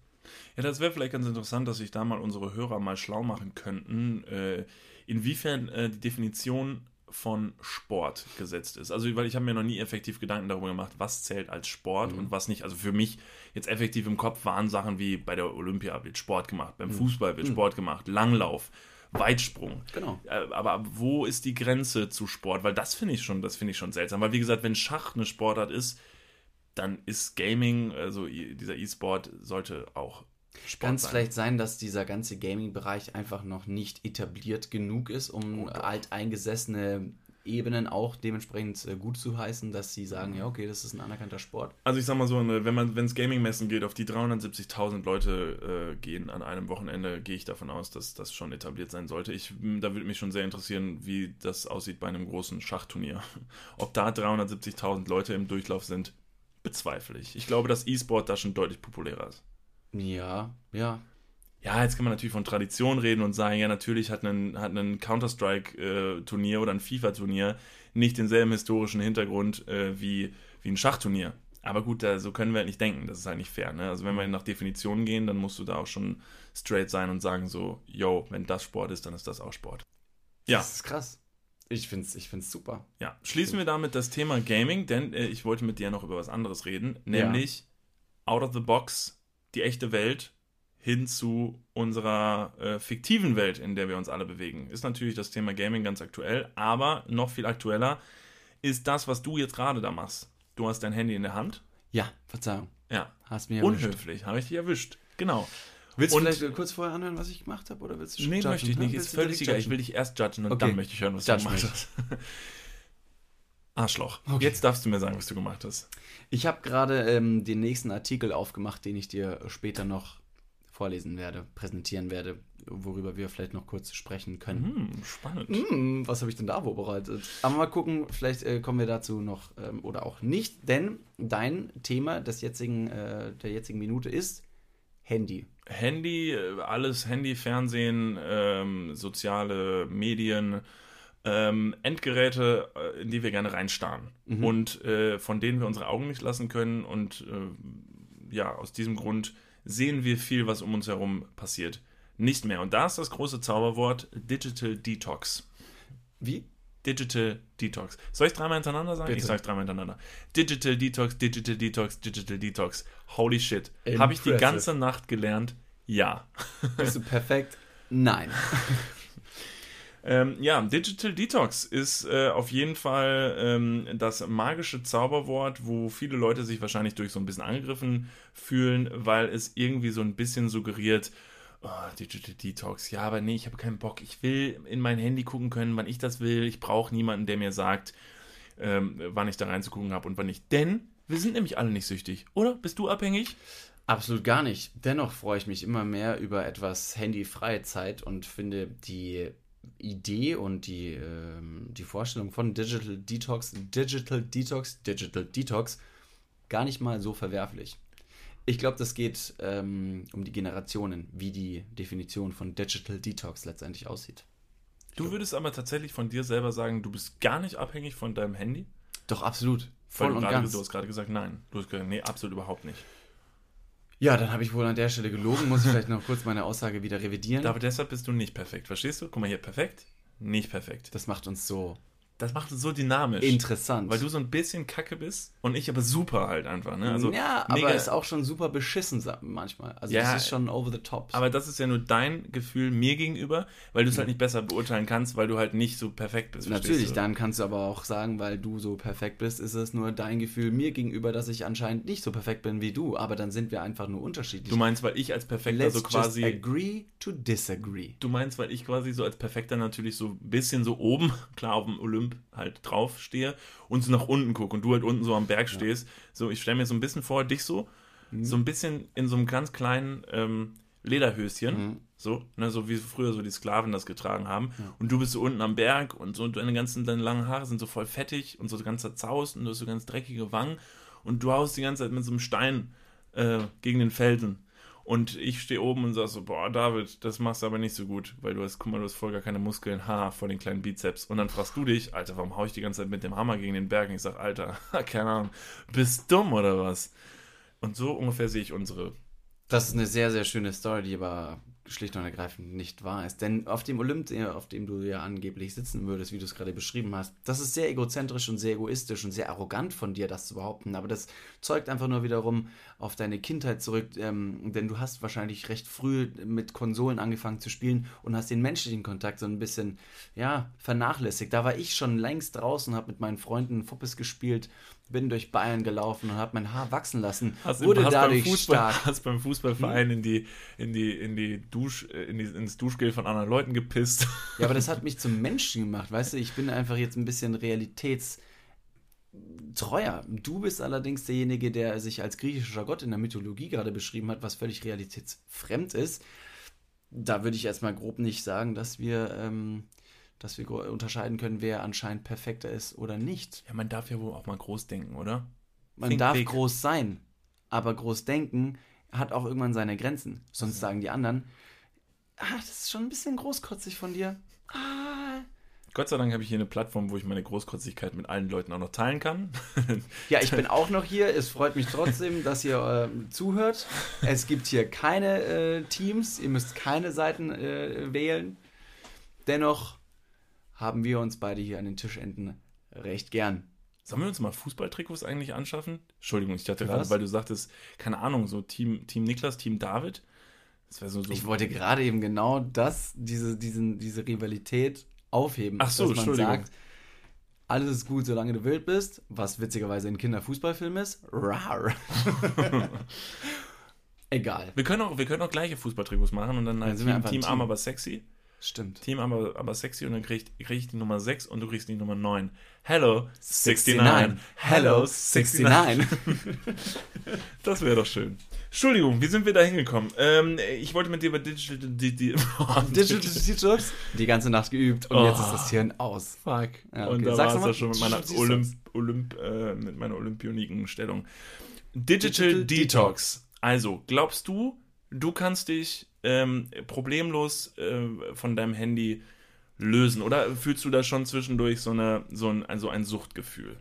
Ja, das wäre vielleicht ganz interessant, dass sich da mal unsere Hörer mal schlau machen könnten, äh, inwiefern äh, die Definition von Sport gesetzt ist. Also, weil ich habe mir noch nie effektiv Gedanken darüber gemacht, was zählt als Sport und was nicht. Also für mich jetzt effektiv im Kopf waren Sachen wie bei der Olympia wird Sport gemacht, beim Fußball wird Sport gemacht, Langlauf, Weitsprung. Genau. Äh, Aber wo ist die Grenze zu Sport? Weil das finde ich schon, das finde ich schon seltsam. Weil wie gesagt, wenn Schach eine Sportart ist, dann ist Gaming, also dieser E-Sport, sollte auch Kann es vielleicht sein, dass dieser ganze Gaming-Bereich einfach noch nicht etabliert genug ist, um Oh, alteingesessene Ebenen auch dementsprechend äh, gut zu heißen, dass sie sagen, ja, okay, das ist ein anerkannter Sport. Also ich sag mal so, ne, wenn man, wenn es Gaming-Messen geht, auf die 370.000 Leute äh, gehen an einem Wochenende, gehe ich davon aus, dass das schon etabliert sein sollte. Ich, da würde mich schon sehr interessieren, wie das aussieht bei einem großen Schachturnier. [laughs] Ob da 370.000 Leute im Durchlauf sind, bezweifle ich. Ich glaube, dass E-Sport da schon deutlich populärer ist. Ja, ja. Ja, jetzt kann man natürlich von Tradition reden und sagen, ja, natürlich hat ein, hat ein Counter-Strike-Turnier oder ein FIFA-Turnier nicht denselben historischen Hintergrund äh, wie, wie ein Schachturnier. Aber gut, da, so können wir halt nicht denken. Das ist halt nicht fair. Ne? Also, wenn wir nach Definitionen gehen, dann musst du da auch schon straight sein und sagen, so, yo, wenn das Sport ist, dann ist das auch Sport. Ja, Das ist krass. Ich finde es ich find's super. ja. Schließen wir damit das Thema Gaming, denn äh, ich wollte mit dir noch über was anderes reden, nämlich out of the box, die echte Welt hin zu unserer äh, fiktiven Welt, in der wir uns alle bewegen. Ist natürlich das Thema Gaming ganz aktuell, aber noch viel aktueller ist das, was du jetzt gerade da machst. Du hast dein Handy in der Hand. Ja, Verzeihung. Ja. Hast mir erwischt. Unhöflich, habe ich dich erwischt. Genau. Willst du Und- vielleicht kurz vorher anhören, was ich gemacht habe? Oder willst du schon Nee, judgen? möchte ich nicht. Willst Ist du völlig egal. Ich will dich erst judgen und Okay. dann möchte ich hören, was Judge du gemacht hast. [laughs] Arschloch. Okay. Jetzt darfst du mir sagen, was du gemacht hast. Ich habe gerade ähm, den nächsten Artikel aufgemacht, den ich dir später noch vorlesen werde, präsentieren werde, worüber wir vielleicht noch kurz sprechen können. Hm, spannend. Hm, was habe ich denn da vorbereitet? Aber mal gucken, vielleicht äh, kommen wir dazu noch ähm, oder auch nicht, denn dein Thema des jetzigen, äh, der jetzigen Minute ist Handy. Handy, äh, alles Handy, Fernsehen, ähm, soziale Medien, ähm, Endgeräte, äh, in die wir gerne reinstarren Mhm. und äh, von denen wir unsere Augen nicht lassen können. Und äh, ja, aus diesem Grund sehen wir viel, was um uns herum passiert. Nicht mehr. Und da ist das große Zauberwort Digital Detox. Wie? Digital Detox. Soll ich dreimal hintereinander sagen? Bitte. Ich sage dreimal hintereinander. Digital Detox, Digital Detox, Digital Detox. Holy shit. Habe ich die ganze Nacht gelernt? Ja. [laughs] Bist du perfekt? Nein. [laughs] Ähm, ja, Digital Detox ist äh, auf jeden Fall ähm, das magische Zauberwort, wo viele Leute sich wahrscheinlich durch so ein bisschen angegriffen fühlen, weil es irgendwie so ein bisschen suggeriert, oh, Digital Detox, ja, aber nee, ich habe keinen Bock. Ich will in mein Handy gucken können, wann ich das will. Ich brauche niemanden, der mir sagt, ähm, wann ich da reinzugucken habe und wann nicht. Denn wir sind nämlich alle nicht süchtig, oder? Bist du abhängig? Absolut gar nicht. Dennoch freue ich mich immer mehr über etwas handyfreie Zeit und finde die Idee und die, ähm, die Vorstellung von Digital Detox, Digital Detox, Digital Detox gar nicht mal so verwerflich. Ich glaube, das geht ähm, um die Generationen, wie die Definition von Digital Detox letztendlich aussieht. Du würdest aber tatsächlich von dir selber sagen, du bist gar nicht abhängig von deinem Handy? Doch, absolut. Voll und ganz. Du hast gerade gesagt, nein. Du hast gesagt, nee, absolut überhaupt nicht. Ja, dann habe ich wohl an der Stelle gelogen. Muss ich vielleicht noch kurz meine Aussage wieder revidieren. [laughs] Aber deshalb bist du nicht perfekt. Verstehst du? Guck mal hier, perfekt, nicht perfekt. Das macht uns so Das macht es so dynamisch. interessant. Weil du so ein bisschen kacke bist und ich aber super halt einfach. Ne? Also ja, mega- aber ist auch schon super beschissen manchmal. Also Ja, das ist schon over the top. Aber das ist ja nur dein Gefühl mir gegenüber, weil du es halt nicht besser beurteilen kannst, weil du halt nicht so perfekt bist. Natürlich, dann kannst du aber auch sagen, weil du so perfekt bist, ist es nur dein Gefühl mir gegenüber, dass ich anscheinend nicht so perfekt bin wie du. Aber dann sind wir einfach nur unterschiedlich. Du meinst, weil ich als Perfekter Let's so just quasi. agree to disagree. Du meinst, weil ich quasi so als Perfekter natürlich so ein bisschen so oben, [laughs] klar auf dem Olymp halt drauf stehe und so nach unten gucke und du halt unten so am Berg stehst. So, ich stelle mir so ein bisschen vor, dich so, Mhm. so ein bisschen in so einem ganz kleinen ähm, Lederhöschen, Mhm. so, ne, so wie früher so die Sklaven das getragen haben. Und du bist so unten am Berg und so deine ganzen deine langen Haare sind so voll fettig und so ganz zerzaust und du hast so ganz dreckige Wangen und du haust die ganze Zeit mit so einem Stein äh, gegen den Felsen. Und ich stehe oben und sag so, boah, David, das machst du aber nicht so gut, weil du hast, guck mal, du hast voll gar keine Muskeln, ha, vor den kleinen Bizeps. Und dann fragst du dich, Alter, warum hau ich die ganze Zeit mit dem Hammer gegen den Berg? Und ich sag, Alter, [laughs] keine Ahnung, bist dumm oder was? Und so ungefähr sehe ich unsere. Das ist eine sehr, sehr schöne Story, die aber schlicht und ergreifend nicht wahr ist. Denn auf dem Olymp, der- auf dem du ja angeblich sitzen würdest, wie du es gerade beschrieben hast, das ist sehr egozentrisch und sehr egoistisch und sehr arrogant von dir, das zu behaupten. Aber das zeugt einfach nur wiederum auf deine Kindheit zurück, ähm, denn du hast wahrscheinlich recht früh mit Konsolen angefangen zu spielen und hast den menschlichen Kontakt so ein bisschen, ja, vernachlässigt. Da war ich schon längst draußen, habe mit meinen Freunden Fuppes gespielt bin durch Bayern gelaufen und habe mein Haar wachsen lassen. Hast, wurde hast, beim dadurch Fußball, stark. [laughs] hast beim Fußballverein in die, in die, in die Dusch, äh, in die, ins Duschgel von anderen Leuten gepisst. Ja, aber das [laughs] hat mich zum Menschen gemacht, weißt du? Ich bin einfach jetzt ein bisschen realitätstreuer. Du bist allerdings derjenige, der sich als griechischer Gott in der Mythologie gerade beschrieben hat, was völlig realitätsfremd ist. Da würde ich erstmal grob nicht sagen, dass wir, ähm, dass wir unterscheiden können, wer anscheinend perfekter ist oder nicht. Ja, man darf ja wohl auch mal groß denken, oder? Man Think darf big. groß sein, aber groß denken hat auch irgendwann seine Grenzen. Sonst sagen die anderen, ah, das ist schon ein bisschen großkotzig von dir. Ah. Gott sei Dank habe ich hier eine Plattform, wo ich meine Großkotzigkeit mit allen Leuten auch noch teilen kann. Ja, ich bin auch noch hier. Es freut mich trotzdem, [laughs] dass ihr ähm, zuhört. Es gibt hier keine äh, Teams. Ihr müsst keine Seiten äh, wählen. Dennoch haben wir uns beide hier an den Tischenden recht gern. Sollen wir uns mal Fußballtrikots eigentlich anschaffen? Entschuldigung, ich dachte gerade, weil du sagtest, keine Ahnung, so Team, Team Niklas, Team David. So, so Ich wollte gerade eben genau das, diese, diesen, diese Rivalität aufheben. Ach so, dass man sagt, alles ist gut, solange du wild bist, was witzigerweise ein Kinderfußballfilm ist. Rar. [laughs] Egal. Wir können auch, wir können auch gleiche Fußballtrikots machen und dann Dann einfach ein Team Team. Arm, aber sexy. Stimmt. Team aber, aber sexy und dann krieg ich, krieg ich die Nummer 6 und du kriegst die Nummer 9. Hello, 69. 69. Hello, 69. 69. [laughs] Das wäre doch schön. Entschuldigung, wie sind wir da hingekommen? Ähm, ich wollte mit dir über Digital... Die, die, [laughs] oh, Digital Detox. Die ganze Nacht geübt und Oh. jetzt ist das Hirn aus. Fuck. Ja, Und okay. da Sag's war es ja schon mit meiner Olymp, Olymp, äh, mit meiner olympioniken Stellung. Digital, Digital Detox. Also, glaubst du, du kannst dich ähm, problemlos äh, von deinem Handy lösen? Oder fühlst du da schon zwischendurch so, eine, so, ein, also ein Suchtgefühl?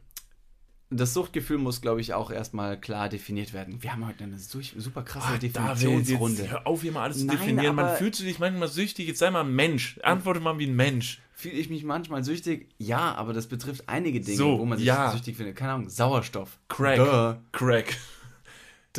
Das Suchtgefühl muss, glaube ich, auch erstmal klar definiert werden. Wir haben heute eine su- super krasse David, Definitionsrunde. hör auf, hier mal alles zu Nein, definieren. Man du dich manchmal süchtig, jetzt sei mal ein Mensch. Antworte mal wie ein Mensch. Fühle ich mich manchmal süchtig? Ja, aber das betrifft einige Dinge, So, wo man sich ja. süchtig findet. Keine Ahnung, Sauerstoff. Crack. Duh. Crack.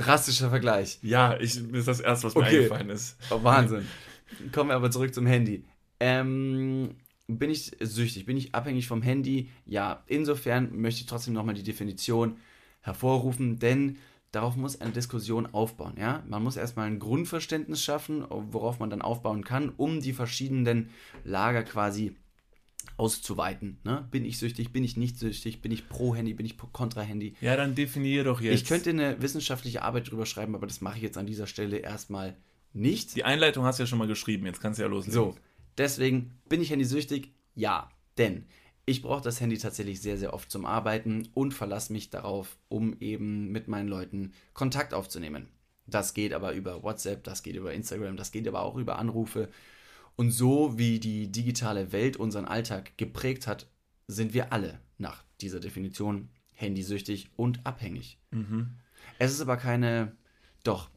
Drastischer Vergleich. Ja, ich, das ist das Erste, was mir Okay. eingefallen ist. Oh, Wahnsinn. [laughs] Kommen wir aber zurück zum Handy. Ähm, bin ich süchtig? Bin ich abhängig vom Handy? Ja, insofern möchte ich trotzdem nochmal die Definition hervorrufen, denn darauf muss eine Diskussion aufbauen. Ja? Man muss erstmal ein Grundverständnis schaffen, worauf man dann aufbauen kann, um die verschiedenen Lager quasi auszuweiten. Ne? Bin ich süchtig? Bin ich nicht süchtig? Bin ich pro Handy? Bin ich kontra Handy? Ja, dann definier doch jetzt. Ich könnte eine wissenschaftliche Arbeit drüber schreiben, aber das mache ich jetzt an dieser Stelle erstmal nicht. Die Einleitung hast du ja schon mal geschrieben, jetzt kannst du ja loslegen. So, deswegen bin ich handysüchtig? Ja, denn ich brauche das Handy tatsächlich sehr, sehr oft zum Arbeiten und verlasse mich darauf, um eben mit meinen Leuten Kontakt aufzunehmen. Das geht aber über WhatsApp, das geht über Instagram, das geht aber auch über Anrufe. Und so wie die digitale Welt unseren Alltag geprägt hat, sind wir alle nach dieser Definition handysüchtig und abhängig. Es ist aber keine, doch,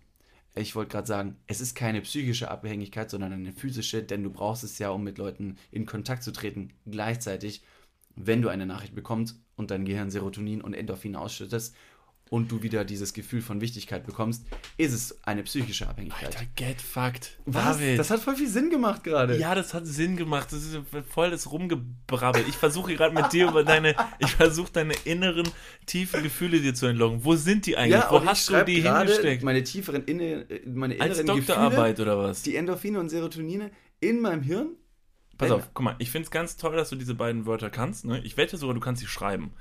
ich wollte gerade sagen, es ist keine psychische Abhängigkeit, sondern eine physische, denn du brauchst es ja, um mit Leuten in Kontakt zu treten. Gleichzeitig, wenn du eine Nachricht bekommst und dein Gehirn Serotonin und Endorphine ausschüttest und du wieder dieses Gefühl von Wichtigkeit bekommst, ist es eine psychische Abhängigkeit. Alter, get fucked. Was? David. Das hat voll viel Sinn gemacht gerade. ja, das hat Sinn gemacht. Das ist voll das Rumgebrabbel. Ich versuche gerade mit dir über deine, ich versuche deine inneren, tiefen Gefühle dir zu entlocken. Wo sind die eigentlich? Ja, Wo hast du die hingesteckt? Meine tieferen, inne, meine Als inneren Doktorarbeit Gefühle, oder was? die Endorphine und Serotonine in meinem Hirn. Pass auf, guck mal, ich finde es ganz toll, dass du diese beiden Wörter kannst. Ne? Ich wette sogar, du kannst sie schreiben.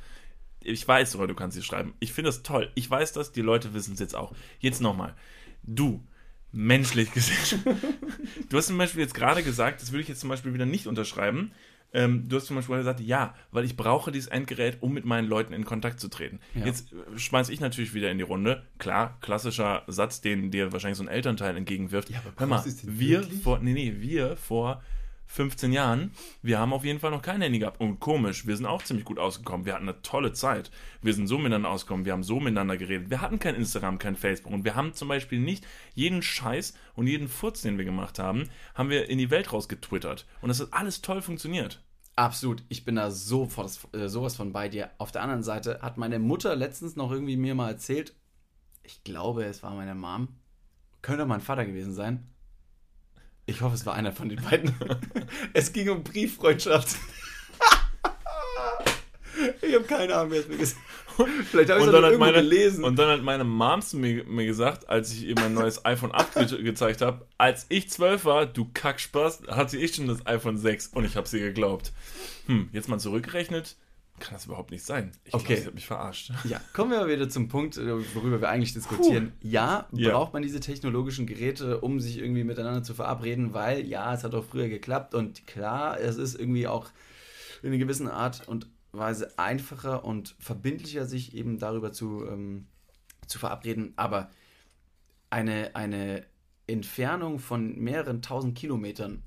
Ich weiß sogar, du kannst sie schreiben. Ich finde das toll. Ich weiß das, die Leute wissen es jetzt auch. Jetzt nochmal. Du, menschlich [laughs] gesehen. du hast zum Beispiel jetzt gerade gesagt, das würde ich jetzt zum Beispiel wieder nicht unterschreiben. Ähm, du hast zum Beispiel gesagt, ja, weil ich brauche dieses Endgerät, um mit meinen Leuten in Kontakt zu treten. Ja. Jetzt äh, schmeiß ich natürlich wieder in die Runde. Klar, klassischer Satz, den dir wahrscheinlich so ein Elternteil entgegenwirft. Ja, aber Hör mal, es wir wirklich? vor, nee, nee, wir vor 15 Jahren, wir haben auf jeden Fall noch kein Handy gehabt. Und komisch, wir sind auch ziemlich gut ausgekommen. Wir hatten eine tolle Zeit. Wir sind so miteinander ausgekommen, wir haben so miteinander geredet. Wir hatten kein Instagram, kein Facebook. Und wir haben zum Beispiel nicht jeden Scheiß und jeden Furz, den wir gemacht haben, haben wir in die Welt rausgetwittert. Und das hat alles toll funktioniert. Absolut, ich bin da sofort, äh, sowas von bei dir. Auf der anderen Seite hat meine Mutter letztens noch irgendwie mir mal erzählt, ich glaube, es war meine Mom, könnte mein Vater gewesen sein. Ich hoffe, es war einer von den beiden. [laughs] es ging um Brieffreundschaft. [laughs] ich habe keine Ahnung, wer es mir gesagt [laughs] Vielleicht habe ich hat irgendwo meine, gelesen. und dann hat meine Mom mir, mir gesagt, als ich ihr mein neues iPhone 8 ge gezeigt habe, als ich 12 war, du Kackspaß, hatte ich schon das iPhone 6 und ich habe sie geglaubt. Hm, jetzt mal zurückgerechnet, kann das überhaupt nicht sein. Ich Okay. glaub, sie hat mich verarscht. Ja, kommen wir mal wieder zum Punkt, äh, worüber wir eigentlich diskutieren. Ja, Ja. braucht man diese technologischen Geräte, um sich irgendwie miteinander zu verabreden, weil ja, es hat auch früher geklappt und klar, es ist irgendwie auch in einer gewissen Art und Weise einfacher und verbindlicher, sich eben darüber zu, ähm, zu verabreden, aber eine, eine Entfernung von mehreren tausend Kilometern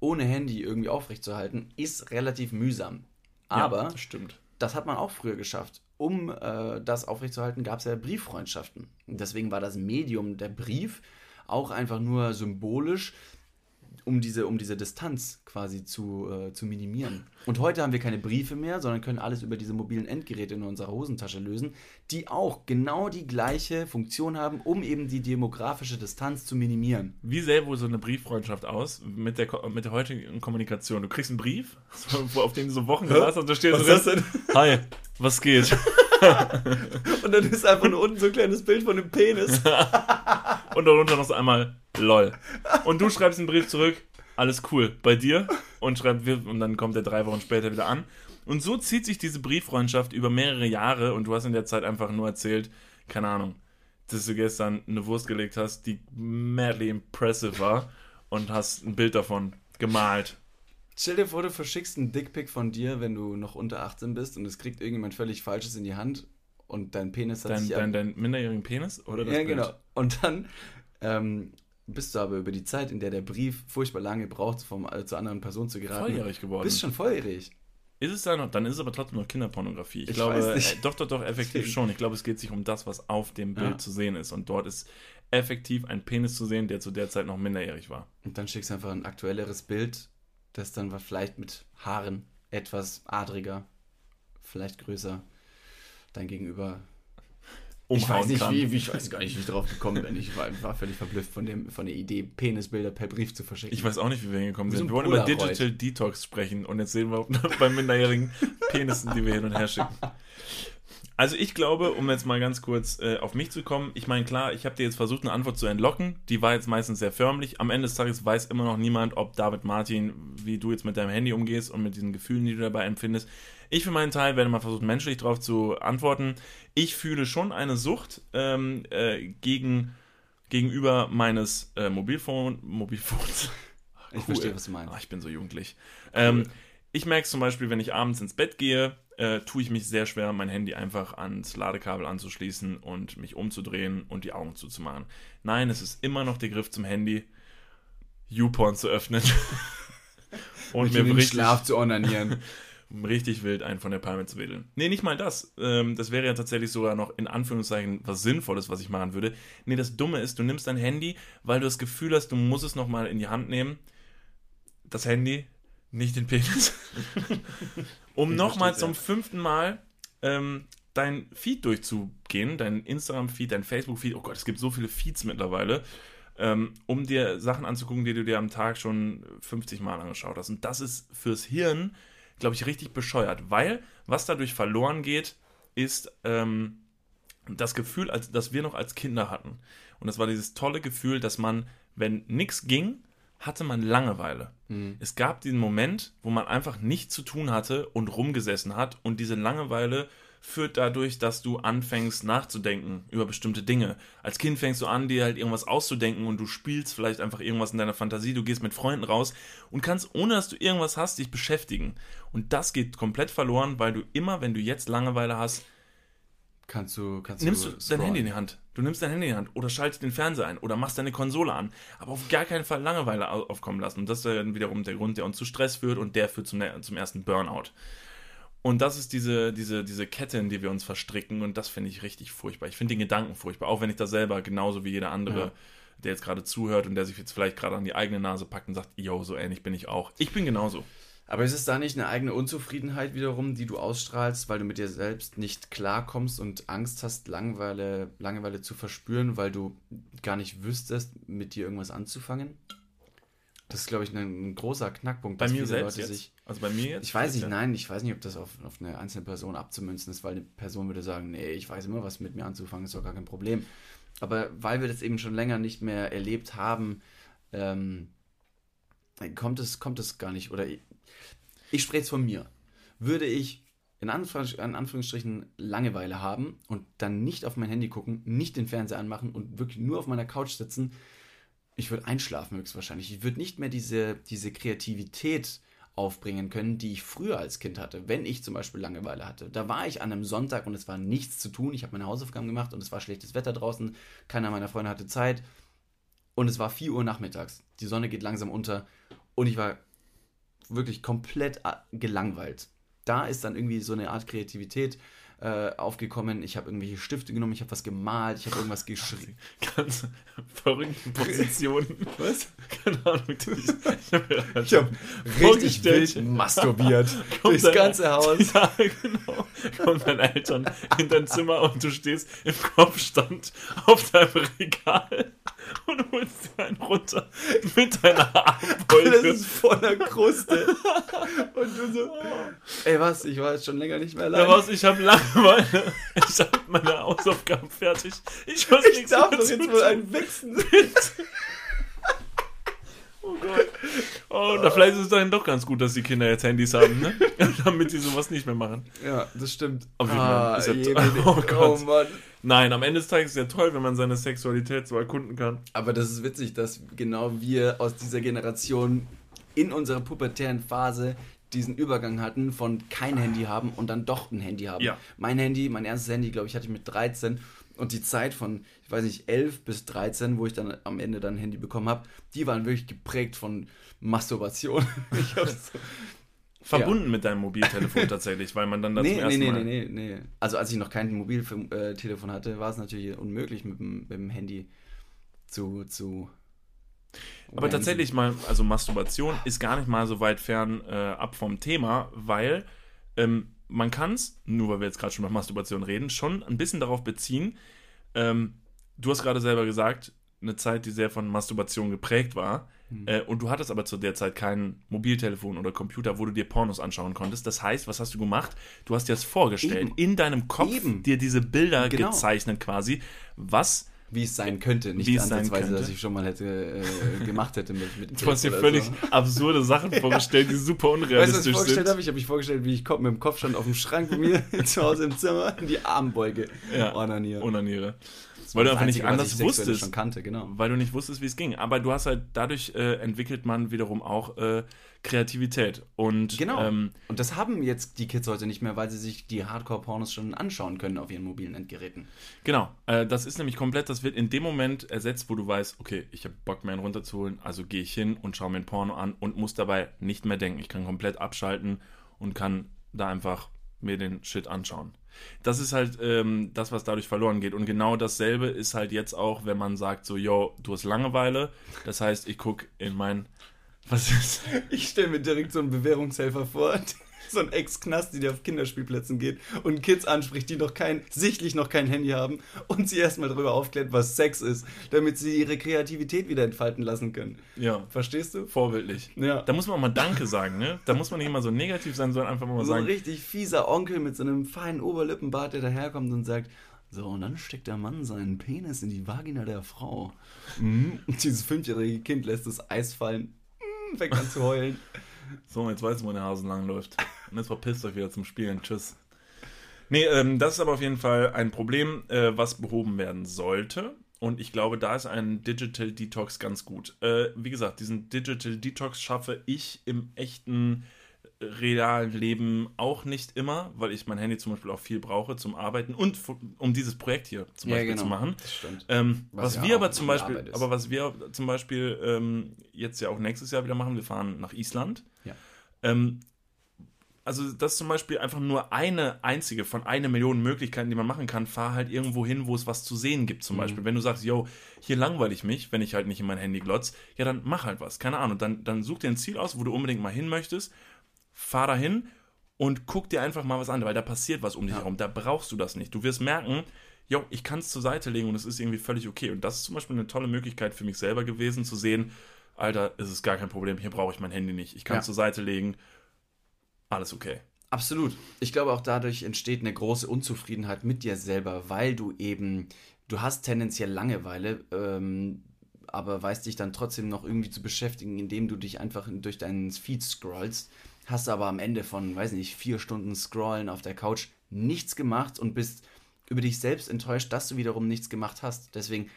ohne Handy irgendwie aufrechtzuerhalten, ist relativ mühsam. Aber ja, das stimmt. das hat man auch früher geschafft. Um äh, das aufrechtzuerhalten, gab es ja Brieffreundschaften. Und deswegen war das Medium der Brief auch einfach nur symbolisch, um diese, um diese Distanz quasi zu, äh, zu minimieren. Und heute haben wir keine Briefe mehr, sondern können alles über diese mobilen Endgeräte in unserer Hosentasche lösen, die auch genau die gleiche Funktion haben, um eben die demografische Distanz zu minimieren. Wie sähe wohl so eine Brieffreundschaft aus mit der, mit der heutigen Kommunikation? Du kriegst einen Brief, [laughs] auf den du so Wochen gewartet hast und da steht Was drin, Hi, was geht? [laughs] Und dann ist einfach nur unten so ein kleines Bild von dem Penis. [laughs] Und darunter noch so einmal LOL. Und du schreibst einen Brief zurück, alles cool, bei dir? Und, schreibt, und dann kommt er drei Wochen später wieder an. Und so zieht sich diese Brieffreundschaft über mehrere Jahre und du hast in der Zeit einfach nur erzählt, keine Ahnung, dass du gestern eine Wurst gelegt hast, die madly impressive war und hast ein Bild davon gemalt. Stell dir vor, du verschickst einen Dickpick von dir, wenn du noch unter 18 bist und es kriegt irgendjemand völlig Falsches in die Hand und dein Penis hat Dein, sich dein, dein minderjährigen Penis oder das Ja, Bild? genau. Und dann ähm, bist du aber über die Zeit, in der der Brief furchtbar lange braucht, vom, äh, zur anderen Person zu geraten. Volljährig geworden. Bist schon volljährig. Ist es da noch, dann ist es aber trotzdem noch Kinderpornografie. Ich, Ich glaube, äh, doch, doch, doch, effektiv schon. Ich glaube, es geht sich um das, was auf dem Bild Ja. zu sehen ist. Und dort ist effektiv ein Penis zu sehen, der zu der Zeit noch minderjährig war. Und dann schickst du einfach ein aktuelleres Bild, das dann war vielleicht mit Haaren etwas adriger, vielleicht größer, dein Gegenüber. Ich weiß nicht, kann. wie, wie, ich weiß gar nicht, wie ich drauf gekommen bin. Ich war, war völlig verblüfft von, dem, von der Idee, Penisbilder per Brief zu verschicken. Ich weiß auch nicht, wie wir hingekommen sind. Wir wollen über. Digital Detox sprechen und jetzt sehen wir [laughs] bei minderjährigen Penissen, die wir hin und her schicken. [laughs] Also ich glaube, um jetzt mal ganz kurz äh, auf mich zu kommen, ich meine, klar, ich habe dir jetzt versucht, eine Antwort zu entlocken. Die war jetzt meistens sehr förmlich. Am Ende des Tages weiß immer noch niemand, ob David Martin, wie du jetzt mit deinem Handy umgehst und mit diesen Gefühlen, die du dabei empfindest. Ich für meinen Teil werde mal versuchen, menschlich darauf zu antworten. Ich fühle schon eine Sucht ähm, äh, gegen, gegenüber meines äh, Mobilphone, Mobilphones. [laughs] Ich verstehe, was du meinst. Ah, ich bin so jugendlich. Ähm, ich merke zum Beispiel, wenn ich abends ins Bett gehe, äh, tue ich mich sehr schwer, mein Handy einfach ans Ladekabel anzuschließen und mich umzudrehen und die Augen zuzumachen. Nein, es ist immer noch der Griff zum Handy, YouPorn zu öffnen [laughs] und mir richtig, Schlaf zu onanieren. [laughs] richtig wild einen von der Palme zu wedeln. Nee, nicht mal das. Ähm, das wäre ja tatsächlich sogar noch in Anführungszeichen was Sinnvolles, was ich machen würde. Nee, das Dumme ist, du nimmst dein Handy, weil du das Gefühl hast, du musst es nochmal in die Hand nehmen. Das Handy, nicht den Penis. [laughs] um nochmal zum ja. fünften Mal ähm, dein Feed durchzugehen, dein Instagram-Feed, dein Facebook-Feed. Oh Gott, es gibt so viele Feeds mittlerweile. Ähm, um dir Sachen anzugucken, die du dir am Tag schon 50 Mal angeschaut hast. Und das ist fürs Hirn, glaube ich, richtig bescheuert, weil was dadurch verloren geht, ist ähm, das Gefühl, als, das wir noch als Kinder hatten. Und das war dieses tolle Gefühl, dass man, wenn nichts ging, hatte man Langeweile. Es gab diesen Moment, wo man einfach nichts zu tun hatte und rumgesessen hat und diese Langeweile führt dadurch, dass du anfängst nachzudenken über bestimmte Dinge. Als Kind fängst du an, dir halt irgendwas auszudenken und du spielst vielleicht einfach irgendwas in deiner Fantasie, du gehst mit Freunden raus und kannst, ohne dass du irgendwas hast, dich beschäftigen. Und das geht komplett verloren, weil du immer, wenn du jetzt Langeweile hast, Kannst du, kannst nimmst du dein. Handy in die Hand. Du nimmst dein Handy in die Hand oder schaltest den Fernseher ein oder machst deine Konsole an. Aber auf gar keinen Fall Langeweile au- aufkommen lassen. Und das ist dann wiederum der Grund, der uns zu Stress führt und der führt zum, zum ersten Burnout. Und das ist diese, diese, diese Kette, in die wir uns verstricken und das finde ich richtig furchtbar. Ich finde den Gedanken furchtbar, auch wenn ich da selber genauso wie jeder andere, Ja. der jetzt gerade zuhört und der sich jetzt vielleicht gerade an die eigene Nase packt und sagt, yo, so ähnlich bin ich auch. Ich bin genauso. Aber ist es da nicht eine eigene Unzufriedenheit wiederum, die du ausstrahlst, weil du mit dir selbst nicht klarkommst und Angst hast, Langeweile, Langeweile zu verspüren, weil du gar nicht wüsstest, mit dir irgendwas anzufangen? Das ist, glaube ich, ein, großer Knackpunkt. Bei mir selbst Leute? Sich, also bei mir jetzt? ich weiß nicht, ja. nein, ich weiß nicht, ob das auf, auf eine einzelne Person abzumünzen ist, weil eine Person würde sagen, nee, ich weiß immer, was mit mir anzufangen, ist doch gar kein Problem. Aber weil wir das eben schon länger nicht mehr erlebt haben, ähm, kommt, es, kommt es gar nicht. Oder ich, spreche jetzt von mir. Würde ich in, Anführungs in Anführungsstrichen Langeweile haben und dann nicht auf mein Handy gucken, nicht den Fernseher anmachen und wirklich nur auf meiner Couch sitzen, ich würde einschlafen höchstwahrscheinlich. Ich würde nicht mehr diese, diese Kreativität aufbringen können, die ich früher als Kind hatte, wenn ich zum Beispiel Langeweile hatte. Da war ich an einem Sonntag und es war nichts zu tun. Ich habe meine Hausaufgaben gemacht und es war schlechtes Wetter draußen. Keiner meiner Freunde hatte Zeit. Und es war 4 Uhr nachmittags. Die Sonne geht langsam unter und ich war wirklich komplett äh, gelangweilt. Da ist dann irgendwie so eine Art Kreativität äh, aufgekommen. Ich habe irgendwelche Stifte genommen, ich habe was gemalt, ich habe irgendwas geschrieben. [laughs] Ganz verrückte Positionen. [laughs] Was? Keine Ahnung. Ich, [laughs] habe habe richtig wild masturbiert. Kommt Durchs dein- ganze Haus. Ja, genau. Kommen deine Eltern in dein Zimmer und du stehst im Kopfstand auf deinem Regal [laughs] und holst dir einen runter mit deiner Alles Armbeuge. ist voller Kruste. [laughs] Und du so, ey was, ich war jetzt schon länger nicht mehr allein. Daraus, ich habe Langeweile. [laughs] Ich habe meine Hausaufgaben fertig. Ich muss ich nichts darf doch jetzt wohl einen wichsen. Oh Gott. Oh, da vielleicht ist es dann doch ganz gut, dass die Kinder jetzt Handys haben, ne? Damit die sowas nicht mehr machen. Ja, das stimmt. Auf jeden Fall. Ah, Ist ja je, toll. oh, Oh Gott. Mann. Nein, am Ende des Tages ist es ja toll, wenn man seine Sexualität so erkunden kann. Aber das ist witzig, dass genau wir aus dieser Generation in unserer pubertären Phase diesen Übergang hatten von kein Handy haben und dann doch ein Handy haben. Ja. Mein Handy, mein erstes Handy, glaube ich, hatte ich mit 13 und die Zeit von, ich weiß nicht, 11 bis 13, wo ich dann am Ende dann ein Handy bekommen habe, die waren wirklich geprägt von Masturbation. [laughs] ich habe so Verbunden mit deinem Mobiltelefon tatsächlich, weil man dann das [laughs] Nee, zum ersten nee, Mal... nee, nee, nee. Also als ich noch kein Mobiltelefon hatte, war es natürlich unmöglich mit dem, mit dem Handy zu, zu Aber tatsächlich mal, also Masturbation ist gar nicht mal so weit fern äh, ab vom Thema, weil ähm, man kann es, nur weil wir jetzt gerade schon über Masturbation reden, schon ein bisschen darauf beziehen. Ähm, du hast gerade selber gesagt, eine Zeit, die sehr von Masturbation geprägt war. Hm. Äh, und du hattest aber zu der Zeit kein Mobiltelefon oder Computer, wo du dir Pornos anschauen konntest. Das heißt, was hast du gemacht? Du hast dir das vorgestellt, Eben. in deinem Kopf Eben. dir diese Bilder Genau. gezeichnet quasi, was Wie es sein könnte, nicht Wie es sein ansatzweise, könnte. dass ich schon mal hätte äh, gemacht hätte mit, mit [laughs] Du hast dir völlig so. absurde Sachen [laughs] vorgestellt, die super Weißt du, was ich unrealistisch vorgestellt sind. habe? Ich habe mich vorgestellt, wie ich Kopf, mit dem Kopfstand auf dem Schrank bei mir [laughs] zu Hause im Zimmer in die Armbeuge Ja, onaniere. Onaniere. Das Weil du einfach nicht anders wusstest. schon kannte, genau. Weil du nicht wusstest, wie es ging. Aber du hast halt, dadurch äh, entwickelt man wiederum auch äh, Kreativität. Und Genau. ähm, Und das haben jetzt die Kids heute nicht mehr, weil sie sich die Hardcore-Pornos schon anschauen können auf ihren mobilen Endgeräten. genau, äh, das ist nämlich komplett, das wird in dem Moment ersetzt, wo du weißt, okay, ich habe Bock, mir einen runterzuholen, also gehe ich hin und schaue mir ein Porno an und muss dabei nicht mehr denken. Ich kann komplett abschalten und kann da einfach mir den Shit anschauen. Das ist halt ähm, das, was dadurch verloren geht. Und genau dasselbe ist halt jetzt auch, wenn man sagt, so, yo, du hast Langeweile. Das heißt, ich gucke in mein. Was ist? Ich stelle mir direkt so einen Bewährungshelfer vor, so ein Ex-Knasti, der auf Kinderspielplätzen geht und Kids anspricht, die noch kein, sichtlich noch kein Handy haben und sie erstmal darüber aufklärt, was Sex ist, damit sie ihre Kreativität wieder entfalten lassen können. Ja, Verstehst du? vorbildlich. Ja. Da muss man auch mal Danke sagen, ne? Da muss man nicht immer so negativ sein, sondern einfach mal So ein sagen, richtig fieser Onkel mit so einem feinen Oberlippenbart, der daherkommt und sagt, so, und dann steckt der Mann seinen Penis in die Vagina der Frau. Mhm. Und dieses fünfjährige Kind lässt das Eis fallen, Mhm, fängt an zu heulen. So, jetzt weißt du, wo der Hasen lang läuft. Und jetzt verpisst euch wieder zum Spielen. Tschüss. Nee, ähm, das ist aber auf jeden Fall ein Problem, äh, was behoben werden sollte. Und ich glaube, da ist ein Digital Detox ganz gut. Äh, wie gesagt, diesen Digital Detox schaffe ich im echten realen Leben auch nicht immer, weil ich mein Handy zum Beispiel auch viel brauche zum Arbeiten und um dieses Projekt hier zum Beispiel zu machen. Das stimmt. Ähm, was, Was ja wir aber zum Beispiel, aber was wir zum Beispiel ähm, jetzt ja auch nächstes Jahr wieder machen, wir fahren nach Island. Ja. Ähm, also das ist zum Beispiel einfach nur eine einzige von einer Million Möglichkeiten, die man machen kann. Fahr halt irgendwo hin, wo es was zu sehen gibt. Mhm. Zum Beispiel, wenn du sagst, yo, hier langweile ich mich, wenn ich halt nicht in mein Handy glotz, ja dann mach halt was. Keine Ahnung. Dann, dann such dir ein Ziel aus, wo du unbedingt mal hin möchtest. Fahr dahin und guck dir einfach mal was an, weil da passiert was um dich Ja. herum. Da brauchst du das nicht. Du wirst merken, jo, ich kann es zur Seite legen und es ist irgendwie völlig okay. Und das ist zum Beispiel eine tolle Möglichkeit für mich selber gewesen, zu sehen, Alter, es ist gar kein Problem, hier brauche ich mein Handy nicht. Ich kann es Ja. zur Seite legen. Alles okay. Absolut. Ich glaube, auch dadurch entsteht eine große Unzufriedenheit mit dir selber, weil du eben, du hast tendenziell Langeweile, ähm, aber weißt dich dann trotzdem noch irgendwie zu beschäftigen, indem du dich einfach in- durch deinen Feed scrollst. Hast aber am Ende von, weiß nicht, vier Stunden Scrollen auf der Couch nichts gemacht und bist über dich selbst enttäuscht, dass du wiederum nichts gemacht hast. Deswegen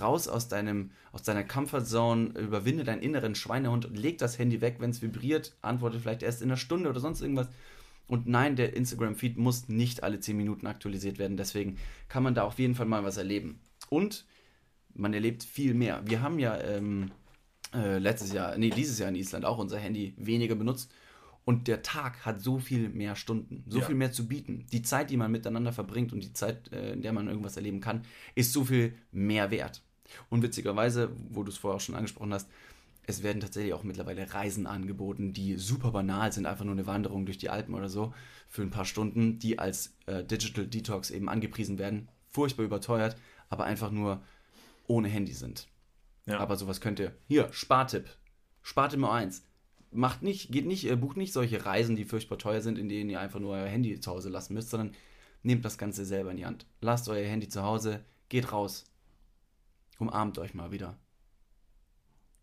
raus aus deinem, aus deiner Comfortzone, überwinde deinen inneren Schweinehund und leg das Handy weg, wenn es vibriert, antworte vielleicht erst in einer Stunde oder sonst irgendwas. Und nein, der Instagram-Feed muss nicht alle 10 Minuten aktualisiert werden. Deswegen kann man da auf jeden Fall mal was erleben. Und man erlebt viel mehr. Wir haben ja ähm, äh, letztes Jahr, nee, dieses Jahr in Island auch unser Handy weniger benutzt. Und der Tag hat so viel mehr Stunden, so Ja. viel mehr zu bieten. Die Zeit, die man miteinander verbringt und die Zeit, äh, in der man irgendwas erleben kann, ist so viel mehr wert. Und witzigerweise, wo du es vorher auch schon angesprochen hast, es werden tatsächlich auch mittlerweile Reisen angeboten, die super banal sind, einfach nur eine Wanderung durch die Alpen oder so für ein paar Stunden, die als äh, Digital Detox eben angepriesen werden. Furchtbar überteuert, aber einfach nur ohne Handy sind. Ja. Aber sowas könnt ihr. Hier, Spartipp. Spartipp Nummer eins. Macht nicht, geht nicht, äh, bucht nicht solche Reisen, die furchtbar teuer sind, in denen ihr einfach nur euer Handy zu Hause lassen müsst, sondern nehmt das Ganze selber in die Hand. Lasst euer Handy zu Hause, geht raus. Umarmt euch mal wieder.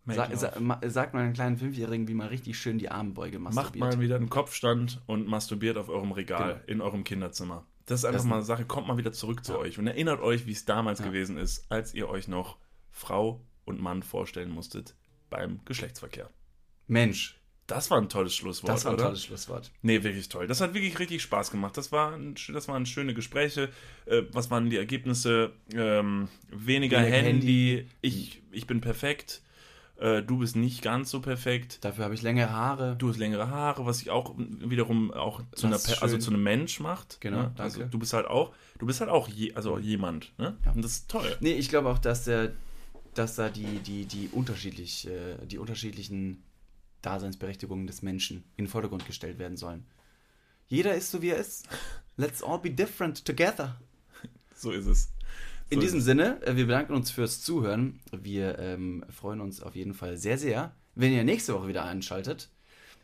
Sag, sa, ma, sagt mal einen kleinen Fünfjährigen, wie man richtig schön die Armbeuge Macht masturbiert. mal wieder einen Kopfstand und masturbiert auf eurem Regal Genau. in eurem Kinderzimmer. Das ist einfach Das- mal eine Sache, kommt mal wieder zurück zu euch und erinnert euch, wie es damals Ja. gewesen ist, als ihr euch noch Frau und Mann vorstellen musstet beim Geschlechtsverkehr. Mensch, Das war ein tolles Schlusswort, das war ein oder? tolles Schlusswort. Nee, wirklich toll. Das hat wirklich richtig Spaß gemacht. Das, war ein, das waren schöne Gespräche. Äh, was waren die Ergebnisse? Ähm, weniger Weniger Handy. Ich, ich bin perfekt. Äh, du bist nicht ganz so perfekt. Dafür habe ich längere Haare. Du hast längere Haare, was sich auch wiederum auch zu, einer, also zu einem Mensch macht. Genau, ne? Also danke. du bist halt auch, du bist halt auch je, also jemand. Ne? Ja. Und das ist toll. Nee, ich glaube auch, dass der, dass da die, die, die unterschiedlich, äh, die unterschiedlichen Daseinsberechtigungen des Menschen in den Vordergrund gestellt werden sollen. Jeder ist so wie er ist. Let's all be different together. So ist es. In diesem Sinne, äh, wir bedanken uns fürs Zuhören. Wir ähm, freuen uns auf jeden Fall sehr, sehr, wenn ihr nächste Woche wieder einschaltet.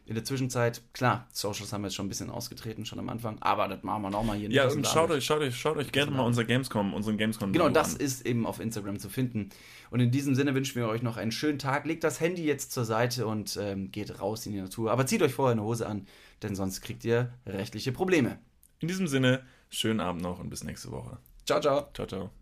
In der Zwischenzeit, klar, Socials haben wir jetzt schon ein bisschen ausgetreten, schon am Anfang, aber das machen wir nochmal hier. Ja, und dem schaut euch, schaut euch, schaut euch gerne mal unser Gamescom, unseren Gamescom Genau, das an. ist eben auf Instagram zu finden. Und in diesem Sinne wünschen wir euch noch einen schönen Tag. Legt das Handy jetzt zur Seite und ähm, geht raus in die Natur. Aber zieht euch vorher eine Hose an, denn sonst kriegt ihr rechtliche Probleme. In diesem Sinne, schönen Abend noch und bis nächste Woche. Ciao, ciao. Ciao, ciao.